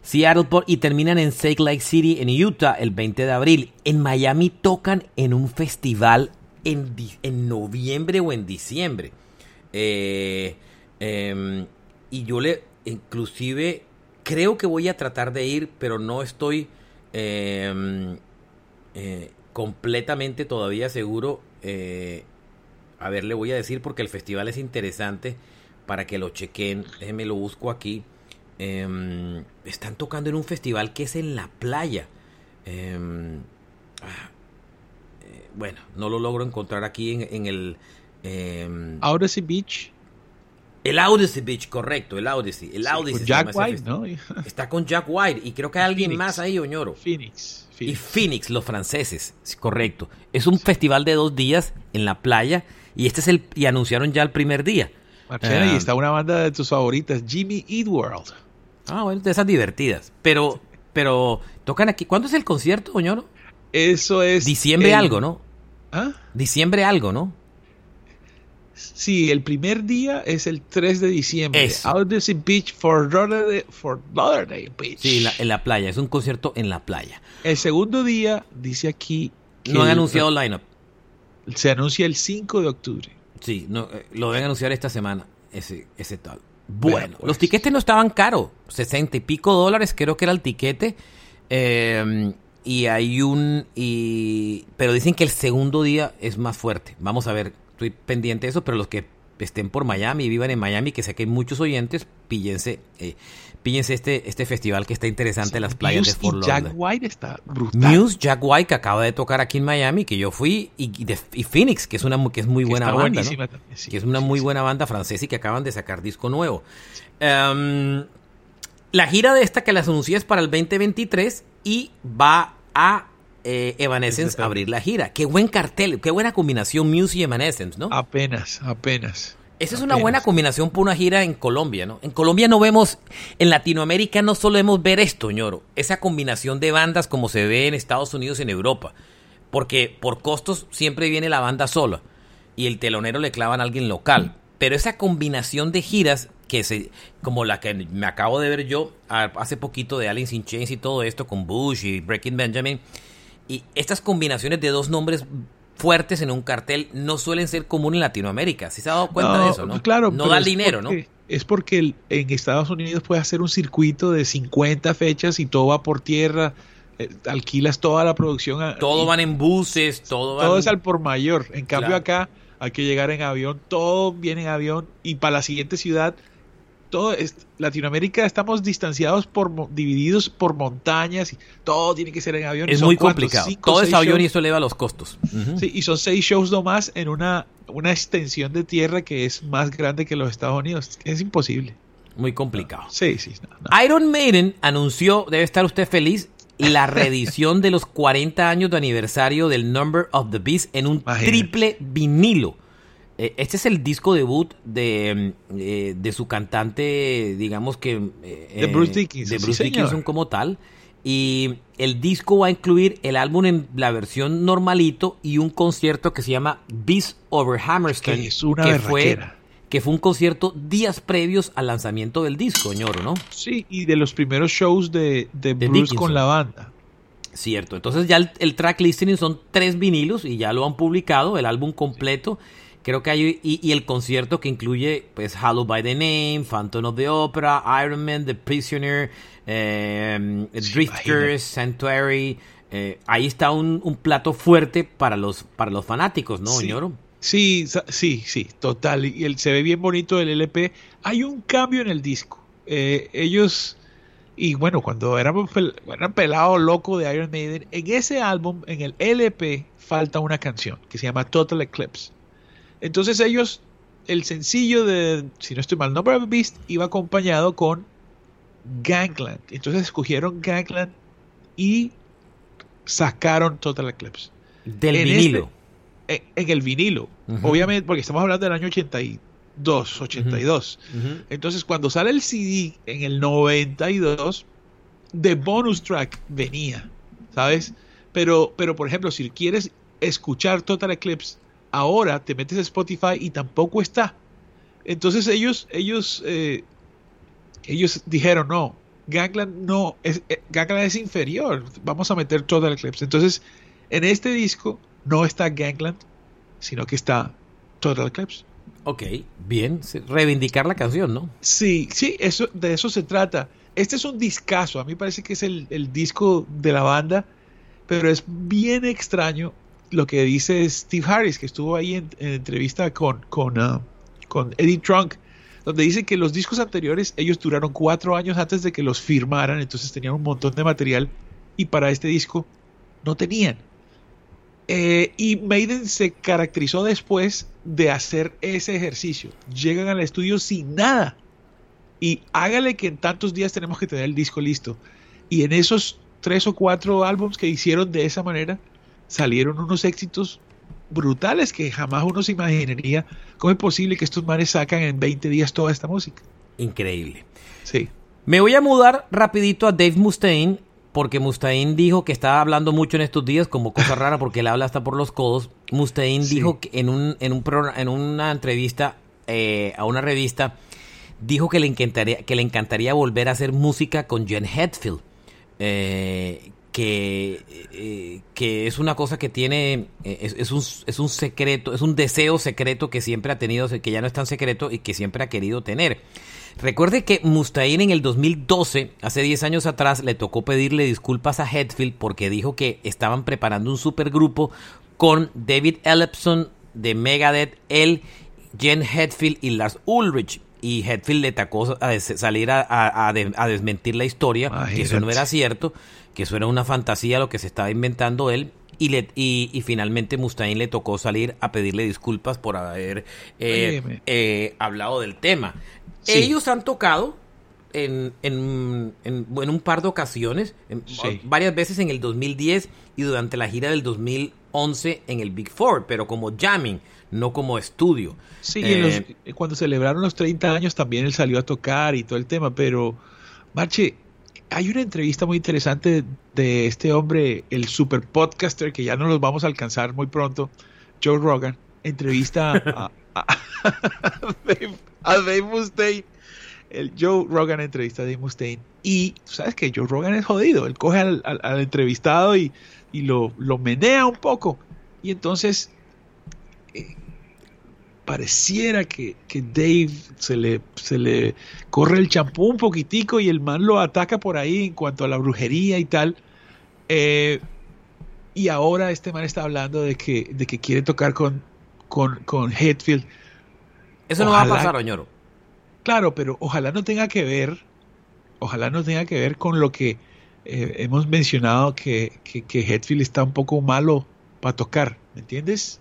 Seattle y terminan en Salt Lake City en Utah el 20 de abril. En Miami tocan en un festival en, en noviembre o en diciembre. Eh, em, y yo le, inclusive, creo que voy a tratar de ir, pero no estoy em, eh, completamente todavía seguro. eh, a ver, le voy a decir porque el festival es interesante para que lo chequen. Déjenme lo busco aquí. Em, están tocando en un festival que es en la playa. Em, ah, eh, bueno, no lo logro encontrar aquí en, en el... em, Odyssey Beach. El Odyssey Beach, correcto, el Odyssey. El Sí, Odyssey con Jack White. ¿no? Está con Jack White y creo que hay alguien Phoenix. más ahí, Oñoro. Phoenix. Y Phoenix, los franceses, sí, correcto. Es un festival de dos días en la playa y este es el y anunciaron ya el primer día. Marchena, y Ah, está una banda de tus favoritas, Jimmy Eat World. Ah, bueno, de esas divertidas. Pero, pero tocan aquí. ¿Cuándo es el concierto, Oñoro? Eso es. Diciembre el- algo, ¿no? ¿Ah? Diciembre algo, ¿no? Sí, el primer día es el 3 de diciembre. Eso. Odyssey Beach for Lauderdale, for Lauderdale Beach. Sí, la- en la playa. Es un concierto en la playa. El segundo día dice aquí que No han el- anunciado line-up. se anuncia el 5 de octubre. Sí, no, eh, lo deben anunciar esta semana, ese, ese tal. Bueno, Bueno, pues. los tiquetes no estaban caros, 60 y pico dólares, creo que era el tiquete. eh, y hay un. Y, pero dicen que el segundo día es más fuerte. Vamos a ver, estoy pendiente de eso, pero los que estén por Miami y vivan en Miami, que sé que hay muchos oyentes, píllense, eh, píllense este, este festival que está interesante en las playas Muse de Fort y Jack Lauderdale. White está brutal. Muse, Jack White, que acaba de tocar aquí en Miami, que yo fui, y, y de- y Phoenix, que es una que es muy Que buena banda, ¿no? sí, que es una muy buena banda francesa y que acaban de sacar disco nuevo. Em, la gira de esta que las anuncié es para el 2023 y va a eh, Evanescence abrir la gira. Qué buen cartel, qué buena combinación Muse y Evanescence, ¿no? Apenas, apenas. Esa es una buena combinación para una gira en Colombia, ¿no? En Colombia no vemos, en Latinoamérica no solemos ver esto, ñoro. Esa combinación de bandas como se ve en Estados Unidos y en Europa. Porque por costos siempre viene la banda sola y el telonero le clavan a alguien local. Pero esa combinación de giras, que se, como la que me acabo de ver yo hace poquito de Alice in Chains y todo esto con Bush y Breaking Benjamin, y estas combinaciones de dos nombres fuertes en un cartel no suelen ser común en Latinoamérica. ¿Sí se ha dado cuenta No, de eso, no? Claro, no da dinero, ¿no? Es porque en Estados Unidos puedes hacer un circuito de 50 fechas y todo va por tierra, eh, alquilas toda la producción. Todo van en buses, todo van... todo es al por mayor. En cambio Claro. acá hay que llegar en avión, todo viene en avión y para la siguiente ciudad, todo es, Latinoamérica estamos distanciados por divididos por montañas y todo tiene que ser en avión. Es muy complicado. Cinco, Todo es avión y eso eleva los costos. Sí, y son seis shows nomás en una, una extensión de tierra que es más grande que los Estados Unidos. Es imposible. Muy complicado. Sí, sí. no, no. Iron Maiden anunció, debe estar usted feliz, la reedición de los 40 años de aniversario del Number of the Beast en un Imagínate. triple vinilo. Eh, Este es el disco debut de, mm, eh, de su cantante, digamos que... eh, De Bruce Dickinson, De Bruce. Dickinson como tal. Y el disco va a incluir el álbum en la versión normalito y un concierto que se llama Beast Over Hammerstein. Que es una que fue, que fue un concierto días previos al lanzamiento del disco, ñoro, ¿no? Sí, y de los primeros shows de, de De Bruce Dickinson. con la banda. Cierto, entonces ya el, el, track listening son tres vinilos y ya lo han publicado, el álbum completo. Creo que hay, y, el concierto que incluye, pues, Hallowed by the Name, Phantom of the Opera, Iron Man, The Prisoner, eh, Drifters, Sanctuary. Eh, ahí está un, un, plato fuerte para los, para los fanáticos, ¿no, sí. Sí, sí, sí, total. Y el, se ve bien bonito el LP. Hay un cambio en el disco. Eh, ellos, y bueno, cuando éramos eran pelado loco de Iron Maiden, en ese álbum, en el LP, falta una canción que se llama Total Eclipse. Entonces ellos, el sencillo de, si no estoy mal, Number of Beast iba acompañado con Gangland. Entonces escogieron Gangland y sacaron Total Eclipse. Del vinilo. Este, en, el vinilo. Obviamente, porque estamos hablando del año 82, 82. Entonces, cuando sale el CD en el 92, de bonus track venía, ¿sabes? Pero, pero por ejemplo, si quieres escuchar Total Eclipse ahora te metes a Spotify y tampoco está. Entonces ellos, ellos, eh, ellos dijeron, no, Gangland no, es, eh, Gangland es inferior, vamos a meter Total Eclipse. Entonces, en este disco no está Gangland, sino que está Total Eclipse. Ok, bien, reivindicar la canción, ¿no? Sí, sí, eso, de eso se trata. Este es un discazo, a mí parece que es el, el disco de la banda, pero es bien extraño lo que dice Steve Harris, que estuvo ahí en, entrevista con, con, uh, con Eddie Trunk, donde dice que los discos anteriores ellos duraron cuatro años antes de que los firmaran, entonces tenían un montón de material y para este disco no tenían. Eh, y Maiden se caracterizó después de hacer ese ejercicio. Llegan al estudio sin nada. Y hágale que en tantos días tenemos que tener el disco listo. Y en esos tres o cuatro álbumes que hicieron de esa manera, salieron unos éxitos brutales que jamás uno se imaginaría cómo es posible que estos manes sacan en 20 días toda esta música. Increíble. Sí. Me voy a mudar rapidito a Dave Mustaine porque Mustaine dijo que estaba hablando mucho en estos días como cosa rara porque él habla hasta por los codos. Mustaine dijo que en un en un en una entrevista eh, a una revista dijo que le encantaría que le encantaría volver a hacer música con Jen Hetfield. Eh, que, eh, que es una cosa que tiene, eh, es, un, es un secreto, es un deseo secreto que siempre ha tenido, que ya no es tan secreto y que siempre ha querido tener. Recuerde que Mustaine en el 2012, hace 10 años atrás, le tocó pedirle disculpas a Hetfield porque dijo que estaban preparando un supergrupo con David Ellefson de Megadeth, él, Jen Hetfield y Lars Ulrich. Y Hetfield le tocó a salir a, a, desmentir la historia, que eso no era cierto que eso era una fantasía lo que se estaba inventando él. Y, le, y, finalmente Mustaine le tocó salir a pedirle disculpas por haber eh, eh, hablado del tema. Ellos han tocado en, en, en, un par de ocasiones, varias veces en el 2010 y durante la gira del 2011 en el Big Four, pero como jamming, no como estudio. Sí, eh, cuando celebraron los 30 años también él salió a tocar y todo el tema, pero Marche, hay una entrevista muy interesante de este hombre, el super podcaster, que ya no los vamos a alcanzar muy pronto, Joe Rogan, entrevista a, Dave, Mustaine. El Joe Rogan entrevista a Dave Mustaine. Y tú sabes que Joe Rogan es jodido. Él coge al, entrevistado y, lo, lo menea un poco. Y entonces eh, pareciera que, Dave se le, se le corre el champú un poquitico y el man lo ataca por ahí en cuanto a la brujería y tal. Eh, y ahora este man está hablando de que, de que quiere tocar con, con, con Hetfield. Eso no va a pasar, Oñoro. Claro, pero ojalá no tenga que ver, ojalá no tenga que ver con lo que eh, hemos mencionado que, que, que Hetfield está un poco malo para tocar, ¿me entiendes?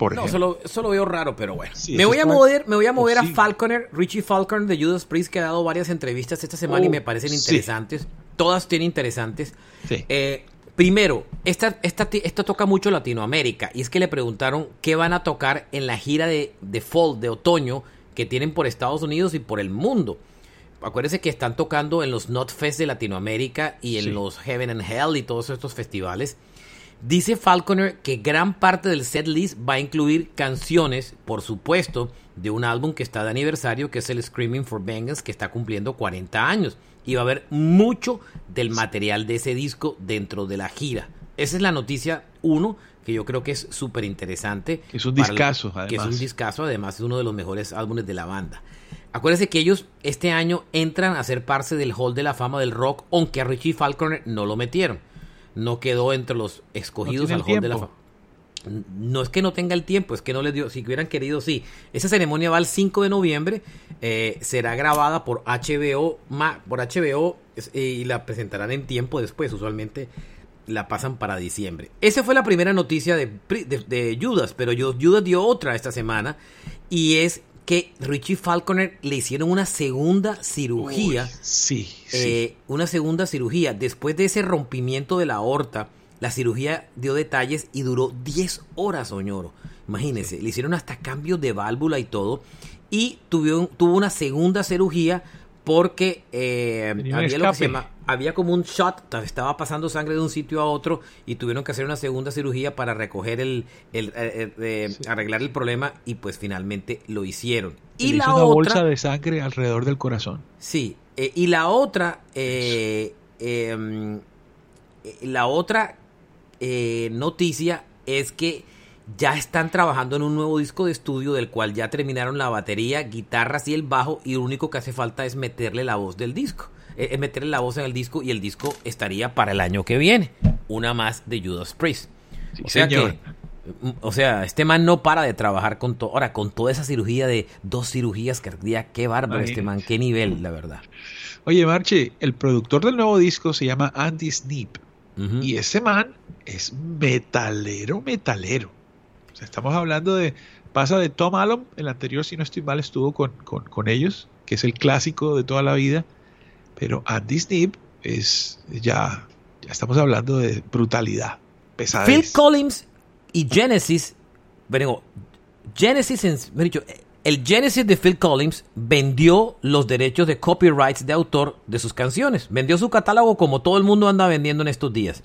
Por no, ejemplo. solo, eso lo veo raro, pero bueno. Sí, me, voy a mover, me voy a mover a. Falconer, Richie Falconer de Judas Priest, que ha dado varias entrevistas esta semana y Oh, me parecen sí. interesantes. Todas tienen interesantes. Sí. Eh, primero, esta, esta, esto toca mucho Latinoamérica. Y es que le preguntaron qué van a tocar en la gira de, de fall, de otoño, que tienen por Estados Unidos y por el mundo. Acuérdense que están tocando en los Not Fest de Latinoamérica y en Sí. los Heaven and Hell y todos estos festivales. Dice Falconer que gran parte del set list va a incluir canciones, por supuesto, de un álbum que está de aniversario, que es el Screaming for Vengeance, que está cumpliendo 40 años. Y va a haber mucho del material de ese disco dentro de la gira. Esa es la noticia uno, que yo creo que es súper interesante. Es un discazo, Que es un además. discazo, además es uno de los mejores álbumes de la banda. Acuérdense que ellos este año entran a ser parte del Hall de la Fama del Rock, aunque a Richie Falconer no lo metieron. No quedó entre los escogidos al Hall de la. Fama. No es que no tenga el tiempo, es que no les dio. Si hubieran querido, sí. Esa ceremonia va el 5 de noviembre. eh, será grabada por HBO, ma- por HBO y la presentarán en tiempo después. Usualmente la pasan para diciembre. Esa fue la primera noticia de, de- de Judas, pero yo- Judas dio otra esta semana y es que Richie Falconer le hicieron una segunda cirugía. Uy, sí, sí. Eh, una segunda cirugía. Después de ese rompimiento de la aorta, la cirugía dio detalles y duró 10 horas, Oñoro. Imagínense, le hicieron hasta cambios de válvula y todo. Y tuvo, tuvo una segunda cirugía porque eh, había, lo que se llama- había como un shot, estaba pasando sangre de un sitio a otro y tuvieron que hacer una segunda cirugía para recoger el, el- el- arreglar el problema y pues finalmente lo hicieron. Se Y la hizo una otra, bolsa de sangre alrededor del corazón. Sí, eh, y la otra, eh, em, eh, la otra eh, noticia es que ya están trabajando en un nuevo disco de estudio del cual ya terminaron la batería, guitarras y el bajo y lo único que hace falta es meterle la voz del disco, eh, es meterle la voz en el disco y el disco estaría para el año que viene, una más de Judas Priest. Sí, o sea señor. que Mm, O sea, este man no para de trabajar con todo. Ahora, con toda esa cirugía de dos cirugías cardíacas, qué bárbaro este man, qué nivel, la verdad. Oye, Marche, el productor del nuevo disco se llama Andy Sneap. Y ese man es metalero, metalero. Estamos hablando de. Pasa de Tom Allen, el anterior, si no estoy mal, estuvo con, con, con ellos, que es el clásico de toda la vida. Pero Andy Sneap es. Ya, ya estamos hablando de brutalidad, pesadez. Phil Collins y Genesis, bueno, Genesis, en- dicho, el Genesis de Phil Collins vendió los derechos de copyrights de autor de sus canciones. Vendió su catálogo como todo el mundo anda vendiendo en estos días.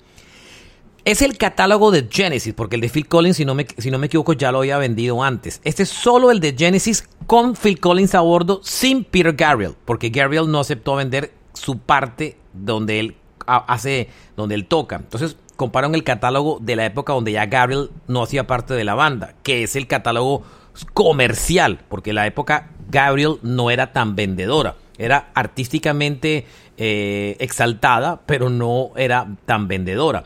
Es el catálogo de Genesis, porque el de Phil Collins, si no, me, si no me equivoco, ya lo había vendido antes. Este es solo el de Genesis con Phil Collins a bordo, sin Peter Gabriel, porque Gabriel no aceptó vender su parte donde él ha- hace, donde él toca. Entonces comparan el catálogo de la época donde ya Gabriel no hacía parte de la banda, que es el catálogo comercial, porque en la época Gabriel no era tan vendedora. Era artísticamente eh, exaltada, pero no era tan vendedora.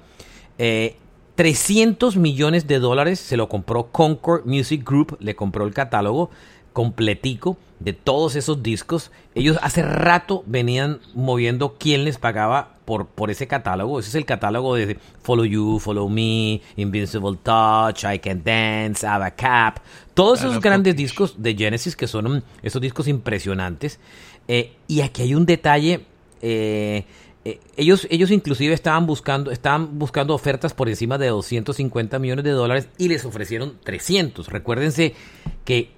Eh, 300 millones de dólares se lo compró Concord Music Group, le compró el catálogo completico de todos esos discos. Ellos hace rato venían moviendo quién les pagaba por, por ese catálogo. Ese es el catálogo de Follow You, Follow Me, Invincible Touch, I Can Dance, Ava Cap. Todos esos grandes discos de Genesis que son um, esos discos impresionantes. Eh, y aquí hay un detalle eh, eh, ellos, ellos inclusive estaban buscando, estaban buscando ofertas por encima de 250 millones de dólares y les ofrecieron 300. Recuérdense que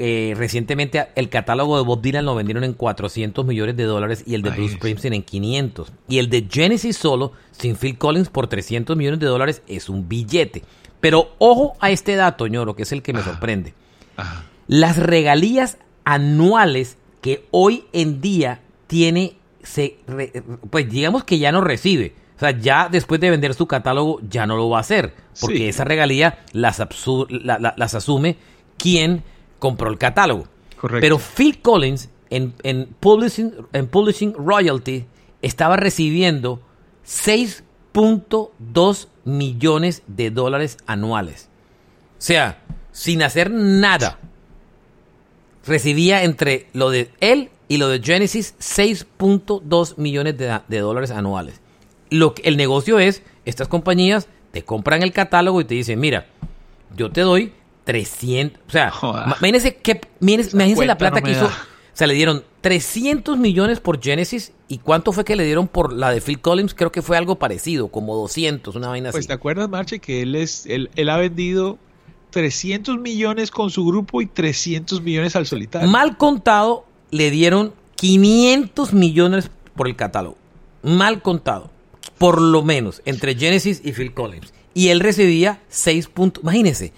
eh, recientemente el catálogo de Bob Dylan lo vendieron en 400 millones de dólares y el de Bruce Springsteen en 500. Y el de Genesis solo, sin Phil Collins, por 300 millones de dólares es un billete. Pero ojo a este dato, ñoro, que es el que me sorprende. Las regalías anuales que hoy en día tiene, se, pues digamos que ya no recibe. O sea, ya después de vender su catálogo ya no lo va a hacer. Porque esa regalía las, las asume quien compró el catálogo. Correcto. Pero Phil Collins en, en, publishing, en Publishing Royalty estaba recibiendo 6.2 millones de dólares anuales. O sea, sin hacer nada, recibía entre lo de él y lo de Genesis 6.2 millones de, de, dólares anuales. Lo que, el negocio es, estas compañías te compran el catálogo y te dicen, mira, yo te doy 300, o sea, imagínense, que, imagínense la plata que hizo. O sea, le dieron 300 millones por Genesis y cuánto fue que le dieron por la de Phil Collins, creo que fue algo parecido, como 200, una vaina pues, así. ¿te acuerdas, Marche, que él es él, él ha vendido 300 millones con su grupo y 300 millones al solitario? Mal contado, le dieron 500 millones por el catálogo. Mal contado, por lo menos, entre Genesis y Phil Collins. Y él recibía 6 puntos, imagínense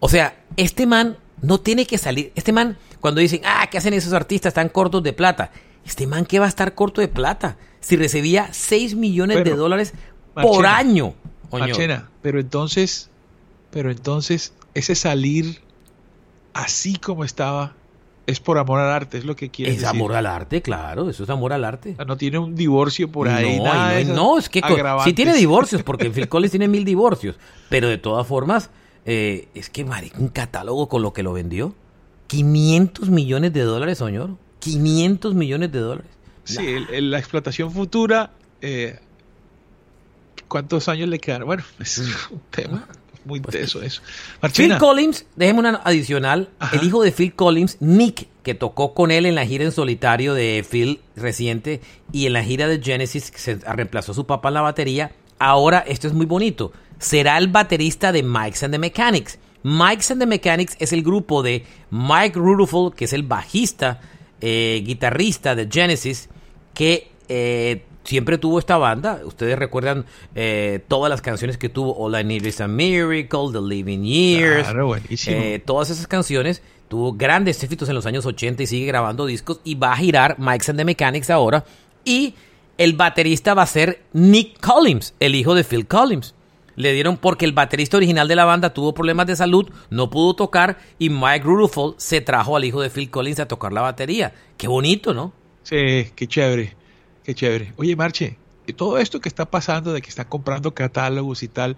o sea, este man no tiene que salir. Este man, cuando dicen, ah, ¿qué hacen esos artistas tan cortos de plata? Este man, ¿qué va a estar corto de plata? Si recibía 6 millones de dólares por año. Machena, pero entonces, pero entonces, ese salir así como estaba es por amor al arte, es lo que quiere es decir. Es amor al arte, claro, eso es amor al arte. no tiene un divorcio por ahí. No, nada no, es que sí tiene divorcios, porque Phil Collins tiene mil divorcios, pero de todas formas, eh, es que, marico, un catálogo con lo que lo vendió. 500 millones de dólares, señor. 500 millones de dólares. Sí, la explotación futura. Eh, ¿Cuántos años le quedan? Bueno, es un tema muy pues teso eso. Phil Collins, déjeme una adicional. El hijo de Phil Collins, Nick, que tocó con él en la gira en solitario de Phil reciente y en la gira de Genesis, que se reemplazó a su papá en la batería. Ahora, esto es muy bonito será el baterista de Mike's and the Mechanics. Mike's and the Mechanics es el grupo de Mike Rutherford, que es el bajista, eh, guitarrista de Genesis, que eh, siempre tuvo esta banda. Ustedes recuerdan eh, todas las canciones que tuvo All I Need Is a Miracle, The Living Years. todas esas canciones. Tuvo grandes éxitos en los años 80 y sigue grabando discos. Y va a girar Mike's and the Mechanics ahora. Y el baterista va a ser Nick Collins, el hijo de Phil Collins le dieron porque el baterista original de la banda tuvo problemas de salud, no pudo tocar y Mike Rutherford se trajo al hijo de Phil Collins a tocar la batería. Qué bonito, ¿no? Sí, qué chévere, qué chévere. Oye, Marche, todo esto que está pasando de que está comprando catálogos y tal,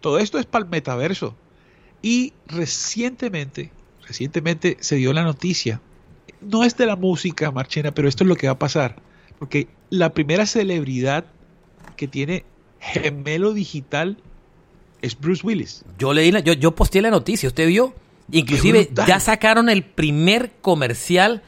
todo esto es para el metaverso. Y recientemente, recientemente se dio la noticia, no es de la música, Marchena, pero esto es lo que va a pasar. Porque la primera celebridad que tiene gemelo digital es Bruce Willis. Yo leí, la, yo, yo posteé la noticia, ¿usted vio? Inclusive ya sacaron el primer comercial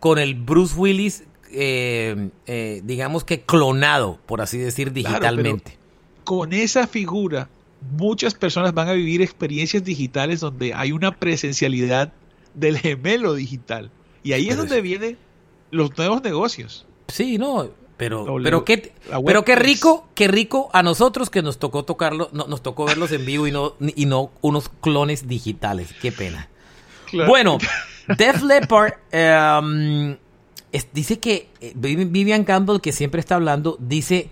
con el Bruce Willis, eh, eh, digamos que clonado, por así decir, digitalmente. con esa figura, muchas personas van a vivir experiencias digitales donde hay una presencialidad del gemelo digital. Y ahí es donde vienen los nuevos negocios. Sí, no, pero, pero qué, pero qué rico, qué rico a nosotros que nos tocó tocarlo, nos tocó verlos en vivo y no, y no unos clones digitales. Qué pena. Bueno, Def Leppard em, dice que eh, Vivian Campbell, que siempre está hablando, dice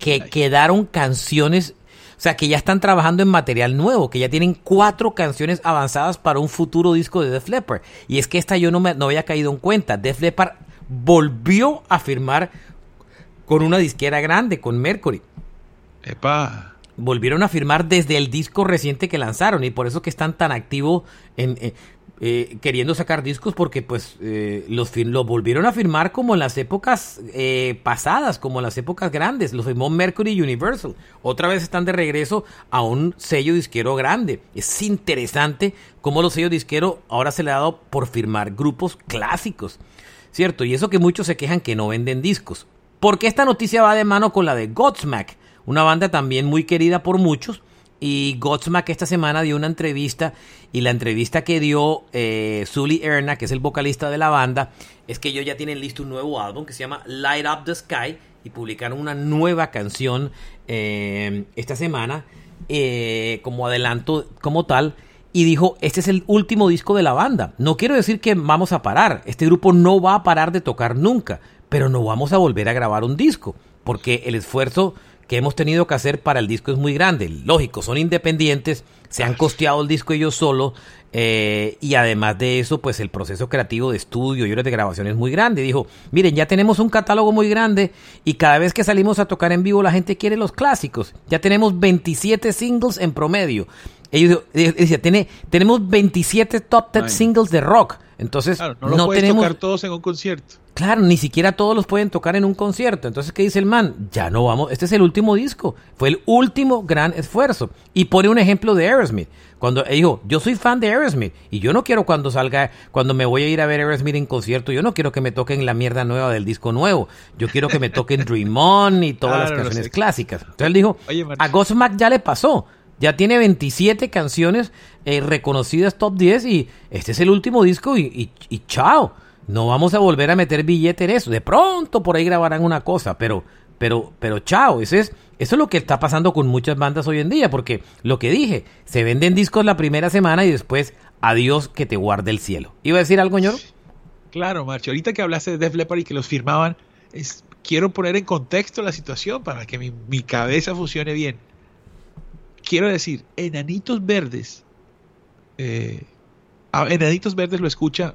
que quedaron canciones, o sea, que ya están trabajando en material nuevo, que ya tienen cuatro canciones avanzadas para un futuro disco de Def Leppard. Y es que esta yo no me no había caído en cuenta. Def Leppard volvió a firmar con una disquera grande, con Mercury. Epa. Volvieron a firmar desde el disco reciente que lanzaron y por eso que están tan activos en, eh, eh, queriendo sacar discos porque pues eh, los, los volvieron a firmar como en las épocas pasadas, como en las épocas grandes. Los firmó Mercury Universal. Otra vez están de regreso a un sello disquero grande. Es interesante cómo los sellos disqueros ahora se le ha dado por firmar grupos clásicos. ¿Cierto? Y eso que muchos se quejan que no venden discos Porque esta noticia va de mano con la de Godsmack, una banda también muy querida por muchos. Y Godsmack esta semana dio una entrevista y la entrevista que dio eh, Erna, que es el vocalista de la banda, es que ellos ya tienen listo un nuevo álbum que se llama Light Up the Sky y publicaron una nueva canción eh, esta semana eh, como adelanto como tal y dijo, este es el último disco de la banda. No quiero decir que vamos a parar, este grupo no va a parar de tocar nunca, pero no vamos a volver a grabar un disco, porque el esfuerzo que hemos tenido que hacer para el disco es muy grande. Lógico, son independientes, se han costeado el disco ellos solos eh, y además de eso, pues el proceso creativo de estudio y horas de grabación es muy grande. Dijo, miren, ya tenemos un catálogo muy grande y cada vez que salimos a tocar en vivo la gente quiere los clásicos. Ya tenemos 27 singles en promedio. Ellos decía, tiene, tenemos 27 top 10 singles de rock. Entonces, no, lo tenemos tocar todos en un concierto. Claro, ni siquiera todos los pueden tocar en un concierto. Entonces, ¿qué dice el man? Ya no vamos, este es el último disco. Fue el último gran esfuerzo. Y pone un ejemplo de Aerosmith. Cuando dijo, yo soy fan de Aerosmith y yo no quiero cuando salga, cuando me voy a ir a ver Aerosmith en concierto, yo no quiero que me toquen la mierda nueva del disco nuevo. Yo quiero que me toquen Dream On y todas las canciones clásicas. Entonces él dijo, a Ghostmack ya le pasó. Ya tiene 27 canciones eh, reconocidas top 10 y este es el último disco y, y chao. No vamos a volver a meter billete en eso. De pronto por ahí grabarán una cosa, pero, pero, pero chao. Eso es, eso es lo que está pasando con muchas bandas hoy en día, porque lo que dije, se venden discos la primera semana y después, adiós que te guarde el cielo. ¿Iba a decir algo, ñoro? Claro, Marcho. Ahorita que hablaste de Def Leppard y que los firmaban, quiero poner en contexto la situación para que mi, mi cabeza funcione bien. Quiero decir, Enanitos Verdes, eh, Enanitos Verdes lo escucha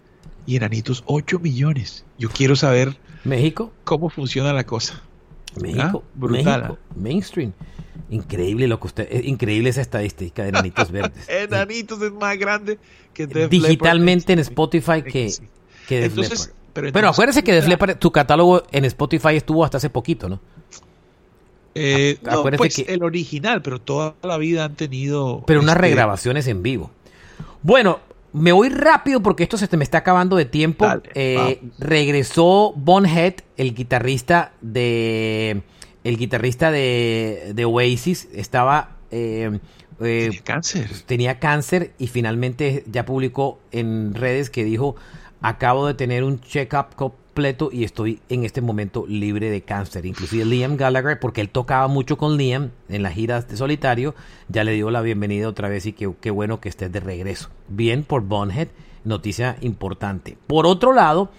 y Enanitos 8 millones. Yo quiero saber México cómo funciona la cosa. México, ¿Ah? brutal. México, mainstream. Increíble lo que usted, es increíble esa estadística de Enanitos Verdes. Enanitos es más grande que Def Digitalmente en Spotify que, que Def Leppard. Pero, acuérdese que Def tu catálogo en Spotify estuvo hasta hace poquito, ¿no? Eh, no, pues que, el original, pero toda la vida han tenido. Pero unas este, regrabaciones en vivo. Bueno, me voy rápido porque esto se me está acabando de tiempo. eh, regresó Bonhead, el guitarrista de. El guitarrista de, de Oasis. Estaba. Eh, eh, tenía cáncer. Tenía cáncer y finalmente ya publicó en redes que dijo: Acabo de tener un check-up completo y estoy en este momento libre de cáncer. Inclusive Liam Gallagher, porque él tocaba mucho con Liam en las giras de solitario, ya le dio la bienvenida otra vez y qué, bueno que estés de regreso. Bien por Bonhead, noticia importante. Por otro lado,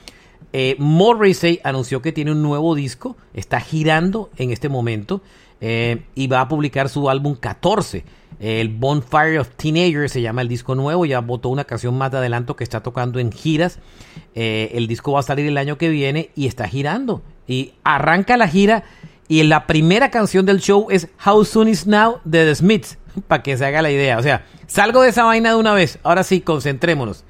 eh, Morrissey anunció que tiene un nuevo disco, está girando en este momento eh, y va a publicar su álbum 14 el Bonfire of Teenagers se llama el disco nuevo. Ya votó una canción más de adelanto que está tocando en giras. Eh, el disco va a salir el año que viene y está girando. Y arranca la gira. Y la primera canción del show es How Soon Is Now de The Smiths. Para que se haga la idea. O sea, salgo de esa vaina de una vez. Ahora sí, concentrémonos.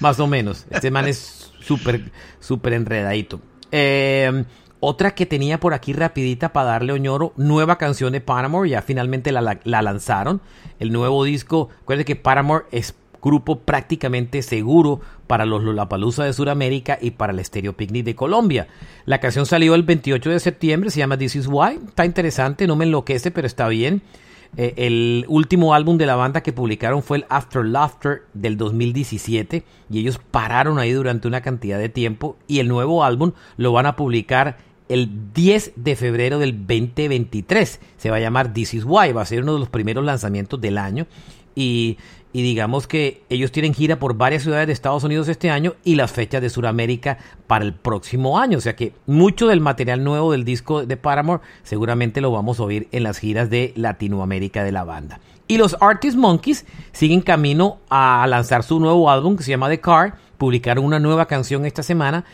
más o menos. Este man es súper, súper enredadito. Eh, otra que tenía por aquí rapidita para darle oñoro, nueva canción de Paramore, ya finalmente la, la lanzaron. El nuevo disco, recuerden que Paramore es grupo prácticamente seguro para los Lollapalooza de Sudamérica y para el Stereo Picnic de Colombia. La canción salió el 28 de septiembre, se llama This Is Why, está interesante, no me enloquece, pero está bien. Eh, el último álbum de la banda que publicaron fue el After Laughter del 2017 y ellos pararon ahí durante una cantidad de tiempo y el nuevo álbum lo van a publicar el 10 de febrero del 2023. Se va a llamar This Is Why, va a ser uno de los primeros lanzamientos del año y, digamos que ellos tienen gira por varias ciudades de Estados Unidos este año y las fechas de Sudamérica para el próximo año. O sea que mucho del material nuevo del disco de Paramore seguramente lo vamos a oír en las giras de Latinoamérica de la banda. Y los Artist Monkeys siguen camino a lanzar su nuevo álbum que se llama The Car. Publicaron una nueva canción esta semana,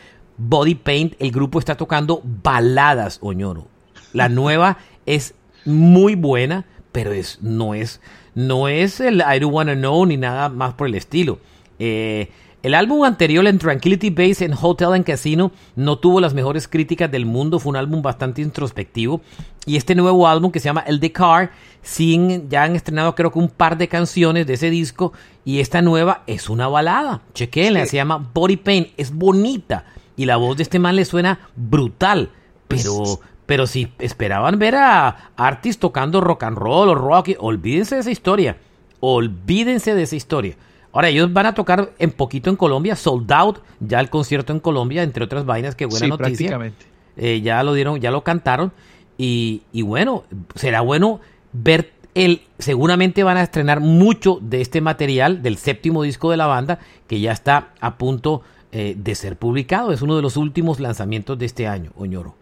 Body Paint. El grupo está tocando baladas, Oñoro. La nueva es muy buena, pero es, no es no es el I Don't Wanna Know ni nada más por el estilo. Eh, el álbum anterior, en Tranquility Base en Hotel and Casino, no tuvo las mejores críticas del mundo, fue un álbum bastante introspectivo. Y este nuevo álbum que se llama El The Car, sin, ya han estrenado creo que un par de canciones de ese disco. Y esta nueva es una balada. Chequenla, se llama Body Pain, es bonita. Y la voz de este man le suena brutal. Pero, pero si esperaban ver a Artis tocando rock and roll o rock, olvídense de esa historia. Olvídense de esa historia. Ahora, ellos van a tocar en poquito en Colombia, sold out, ya el concierto en Colombia, entre otras vainas, que buena sí, noticia. Prácticamente. Eh, ya lo dieron, ya lo cantaron. Y, y bueno, será bueno ver el. Seguramente van a estrenar mucho de este material del séptimo disco de la banda, que ya está a punto eh, de ser publicado. Es uno de los últimos lanzamientos de este año, Oñoro.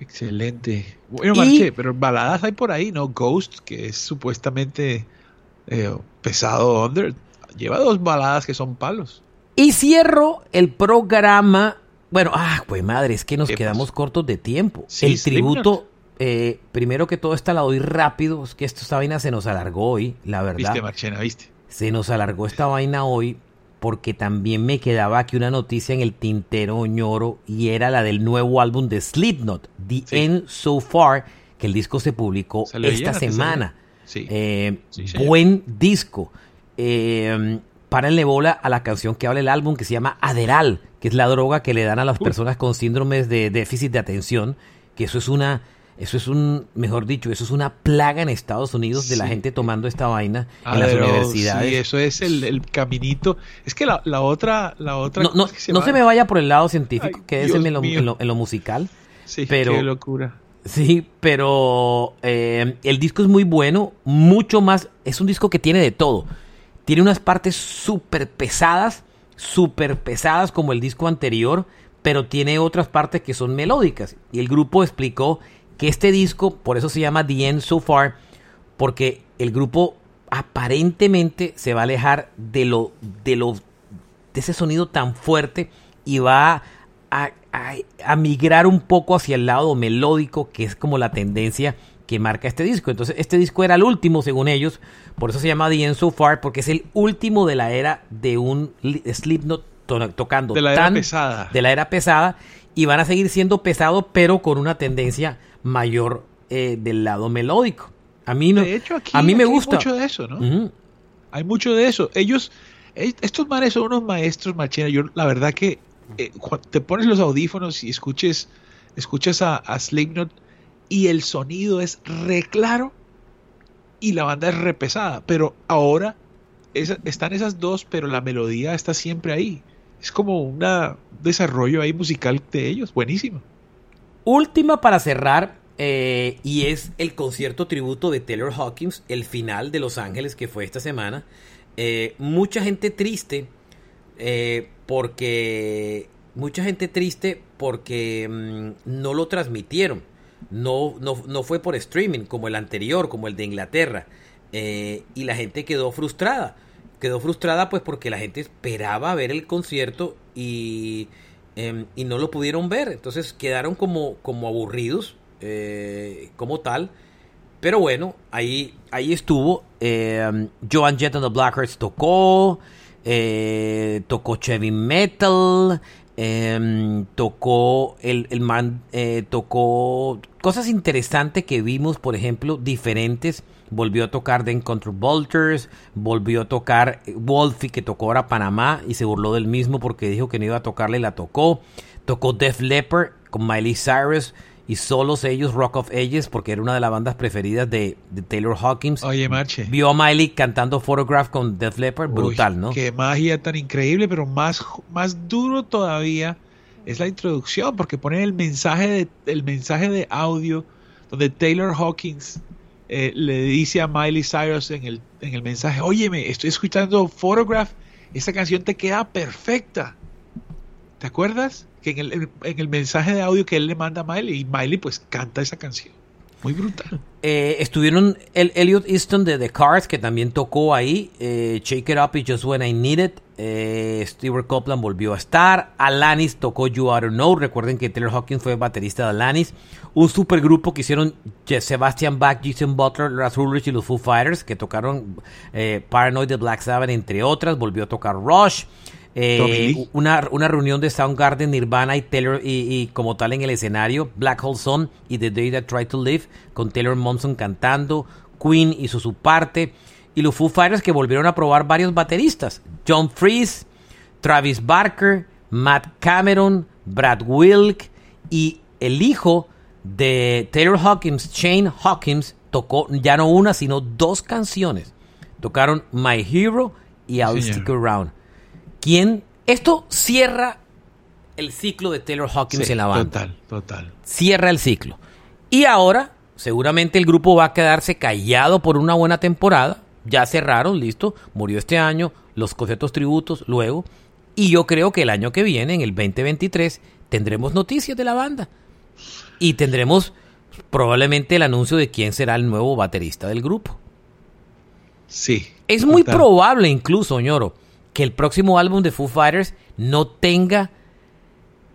Excelente. Bueno, Marche, pero baladas hay por ahí, ¿no? Ghost, que es supuestamente eh, pesado under, lleva dos baladas que son palos. Y cierro el programa. Bueno, ah, pues madre, es que nos quedamos cortos de tiempo. Sí, el tributo, eh, primero que todo, esta la doy rápido. Es que esta vaina se nos alargó hoy, la verdad. Viste, Marchena, viste. Se nos alargó esta vaina hoy porque también me quedaba aquí una noticia en el tintero ñoro y era la del nuevo álbum de Slipknot, The End So Far, que el disco se publicó esta semana. Sí. Eh, Sí, buen disco. Eh, párenle bola a la canción que habla el álbum que se llama Aderal, que es la droga que le dan a las personas con síndromes de déficit de atención, que eso es una eso es un, mejor dicho, eso es una plaga en Estados Unidos de la gente tomando esta vaina en las universidades. Sí, eso es el, el caminito. Es que la, la otra, la otra. No, ¿cómo no, se no se me vaya por el lado científico, quédese en lo, en lo- en lo musical. Sí, pero, qué locura. Sí, pero eh, el disco es muy bueno, mucho más, es un disco que tiene de todo. Tiene unas partes súper pesadas, súper pesadas como el disco anterior, pero tiene otras partes que son melódicas. Y el grupo explicó que este disco, por eso se llama The End So Far, porque el grupo aparentemente se va a alejar de lo, de lo, de ese sonido tan fuerte y va a, a- a migrar un poco hacia el lado melódico, que es como la tendencia que marca este disco. Entonces, este disco era el último, según ellos, por eso se llama The End So Far, porque es el último de la era de un li- Slipknot to- tocando De la era pesada. de la era pesada y van a seguir siendo pesados, pero con una tendencia mayor eh, del lado melódico. A mí no, De hecho, aquí, a mí me aquí gusta. Hay mucho de eso, ¿no? Hay mucho de eso. Ellos, eh, estos manes son unos maestros, Marchena. Yo, la verdad que eh, te pones los audífonos y escuches, escuchas a, a Slipknot y el sonido es re claro y la banda es re pesada. Pero ahora esa- están esas dos, pero la melodía está siempre ahí. Es como un desarrollo ahí musical de ellos, buenísimo. Última para cerrar, eh, y es el concierto tributo de Taylor Hawkins, el final de Los Ángeles que fue esta semana. Eh, mucha gente triste eh, porque mucha gente triste porque mm, no lo transmitieron. No, no, no fue por streaming como el anterior, como el de Inglaterra. Eh, y la gente quedó frustrada. Quedó frustrada pues porque la gente esperaba ver el concierto y, em, y no lo pudieron ver. Entonces quedaron como, como aburridos eh, como tal. Pero bueno, ahí, ahí estuvo. Eh, Joan Jett and the Blackhearts tocó. eh, tocó Chevy Metal, em, tocó el, el man, eh, tocó cosas interesantes que vimos, por ejemplo, diferentes. Volvió a tocar The Encounter Bolters, volvió a tocar Wolfie, que tocó ahora Panamá y se burló del mismo porque dijo que no iba a tocarle y la tocó. Tocó Def Leppard con Miley Cyrus y solos ellos Rock of Ages porque era una de las bandas preferidas de, de Taylor Hawkins. Oye, Marche. Vio a Miley cantando Photograph con Def Leppard, brutal, Uy, ¿no? Qué magia tan increíble, pero más, más duro todavía es la introducción, porque ponen el mensaje de, el mensaje de audio donde Taylor Hawkins eh, le dice a Miley Cyrus en el, en el mensaje, óyeme, estoy escuchando Photograph, esa canción te queda perfecta. ¿Te acuerdas? Que en el, en el mensaje de audio que él le manda a Miley, y Miley pues canta esa canción. Muy brutal. Eh, estuvieron el Elliot Easton de The Cars, que también tocó ahí. Eh, Shake It Up y Just When I Need It. Eh, Stewart Copeland volvió a estar. Alanis tocó You to Know. Recuerden que Taylor Hawkins fue baterista de Alanis. Un supergrupo que hicieron Sebastian Bach, Jason Butler, Raz Ulrich y los Foo Fighters, que tocaron eh, Paranoid de Black Sabbath, entre otras. Volvió a tocar Rush. Eh, una, una reunión de Soundgarden, Nirvana y Taylor y, y, como tal en el escenario, Black Hole Sun y The Day That Tried to Live con Taylor Monson cantando, Queen hizo su parte y los Foo Fighters que volvieron a probar varios bateristas, John Freeze, Travis Barker, Matt Cameron, Brad Wilk y el hijo de Taylor Hawkins, Shane Hawkins, tocó ya no una sino dos canciones. Tocaron My Hero y I'll. Stick Around. ¿Quién? Esto cierra el ciclo de Taylor Hawkins Sí, en la banda. Total, total. Cierra el ciclo. Y ahora, seguramente el grupo va a quedarse callado por una buena temporada. Ya cerraron, listo. Murió este año, los conciertos tributos, luego. Y yo creo que el año que viene, en el 2023, tendremos noticias de la banda. Y tendremos probablemente el anuncio de quién será el nuevo baterista del grupo. Sí. Es muy probable incluso, ñoro, que el próximo álbum de Foo Fighters no tenga...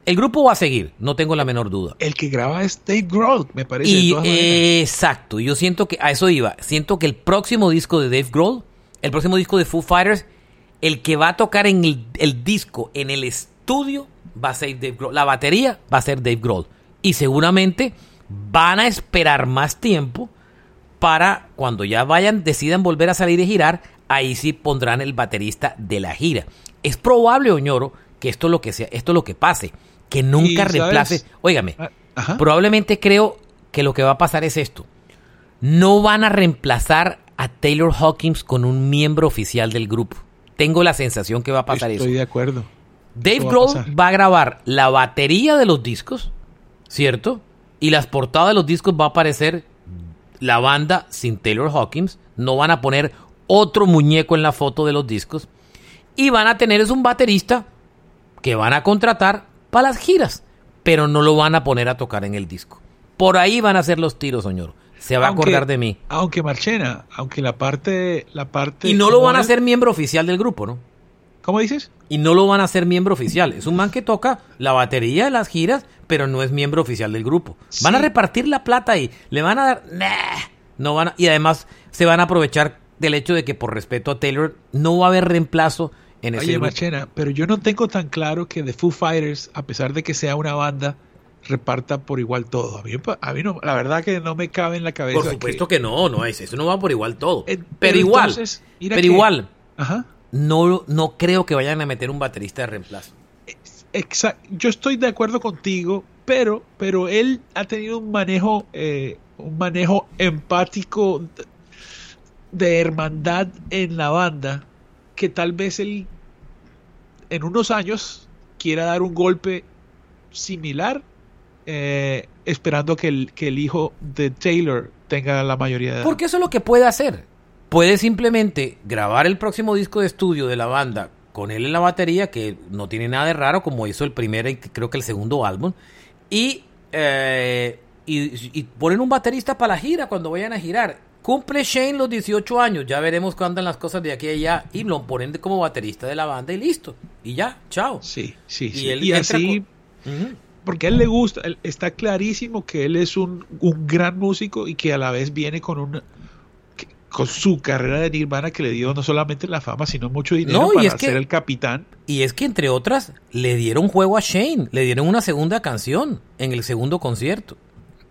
El grupo va a seguir, no tengo la menor duda. El que graba es Dave Grohl, me parece. de todas eh, exacto, yo siento que a eso iba. Siento que el próximo disco de Dave Grohl, el próximo disco de Foo Fighters, el que va a tocar en el, el disco, en el estudio, va a ser Dave Grohl. La batería va a ser Dave Grohl. Y seguramente van a esperar más tiempo para cuando ya vayan, decidan volver a salir y girar, ahí sí pondrán el baterista de la gira. Es probable, Oñoro, que esto es lo que sea, esto es lo que pase, que nunca reemplace. Óigame, Ah, ajá. probablemente creo que lo que va a pasar es esto. No van a reemplazar a Taylor Hawkins con un miembro oficial del grupo. Tengo la sensación que va a pasar Estoy eso. de acuerdo. Dave va Grohl pasar. va a grabar la batería de los discos, ¿cierto? Y las portadas de los discos va a aparecer la banda sin Taylor Hawkins. No van a poner otro muñeco en la foto de los discos. Y van a tener es un baterista que van a contratar para las giras. Pero no lo van a poner a tocar en el disco. Por ahí van a ser los tiros, señor. Se va Aunque- a acordar de mí. Aunque Marchena, aunque la parte, la parte. Y no lo van a hacer miembro oficial del grupo, ¿no? ¿Cómo dices? Y no lo van a hacer miembro oficial. Es un man que toca la batería de las giras, pero no es miembro oficial del grupo. Van a repartir la plata y le van a dar... Nah, no van a- y además se van a aprovechar del hecho de que por respeto a Taylor no va a haber reemplazo en ese Oye, grupo. Marchena, pero yo no tengo tan claro que The Foo Fighters, a pesar de que sea una banda, reparta por igual todo. A mí, a mí no, la verdad que no me cabe en la cabeza. Por supuesto que, no, no es. Eso no va por igual todo. Eh, pero, pero igual, entonces, pero que- igual, Ajá. no, no creo que vayan a meter un baterista de reemplazo. Exa- yo estoy de acuerdo contigo, pero, pero él ha tenido un manejo, eh, un manejo empático de, hermandad en la banda, que tal vez él en unos años quiera dar un golpe similar, eh, esperando que el, que el hijo de Taylor tenga la mayoría de edad. Porque eso es lo que puede hacer. Puede simplemente grabar el próximo disco de estudio de la banda con él en la batería, que no tiene nada de raro, como hizo el primer y creo que el segundo álbum, y, eh, y, y ponen un baterista para la gira cuando vayan a girar. Cumple Shane los 18 años, ya veremos cuándo andan las cosas de aquí a allá, y lo ponen como baterista de la banda y listo. Y ya, chao. Sí, sí, Y sí. él Y, así, porque a él le gusta, él- está clarísimo que él es un, un gran músico y que a la vez viene con un, con su carrera de Nirvana que le dio no solamente la fama, sino mucho dinero No, y para que- ser el capitán. Y es que, entre otras, le dieron juego a Shane. Le dieron una segunda canción en el segundo concierto.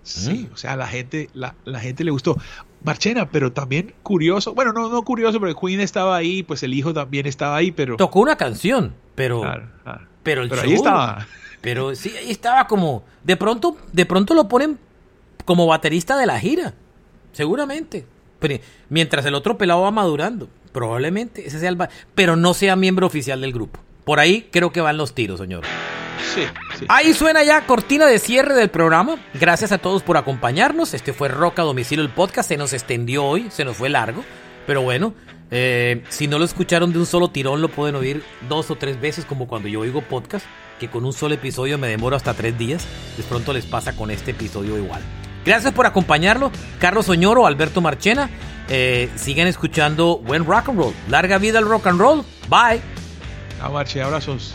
Sí, o sea, la gente, la, la gente le gustó. Marchena, pero también curioso, bueno, no, no curioso, porque Queen estaba ahí, pues el hijo también estaba ahí, pero... Tocó una canción, pero... Claro, claro. Pero el Pero show- ahí estaba. Pero sí, ahí estaba como... De pronto, de pronto lo ponen como baterista de la gira. Seguramente. Pero mientras el otro pelado va madurando. Probablemente ese sea el... Pero no sea miembro oficial del grupo. Por ahí creo que van los tiros, señor. Sí, sí. Ahí suena ya cortina de cierre del programa. Gracias a todos por acompañarnos. Este fue Rock a Domicilio el podcast. Se nos extendió hoy, se nos fue largo. Pero bueno, eh, si no lo escucharon de un solo tirón, lo pueden oír dos o tres veces, como cuando yo oigo podcast, que con un solo episodio me demoro hasta tres días. De pronto les pasa con este episodio igual. Gracias por acompañarlo. Carlos Oñoro, Alberto Marchena. Eh, sigan escuchando buen rock and roll. Larga vida al rock and roll. Bye. A Marche, abrazos.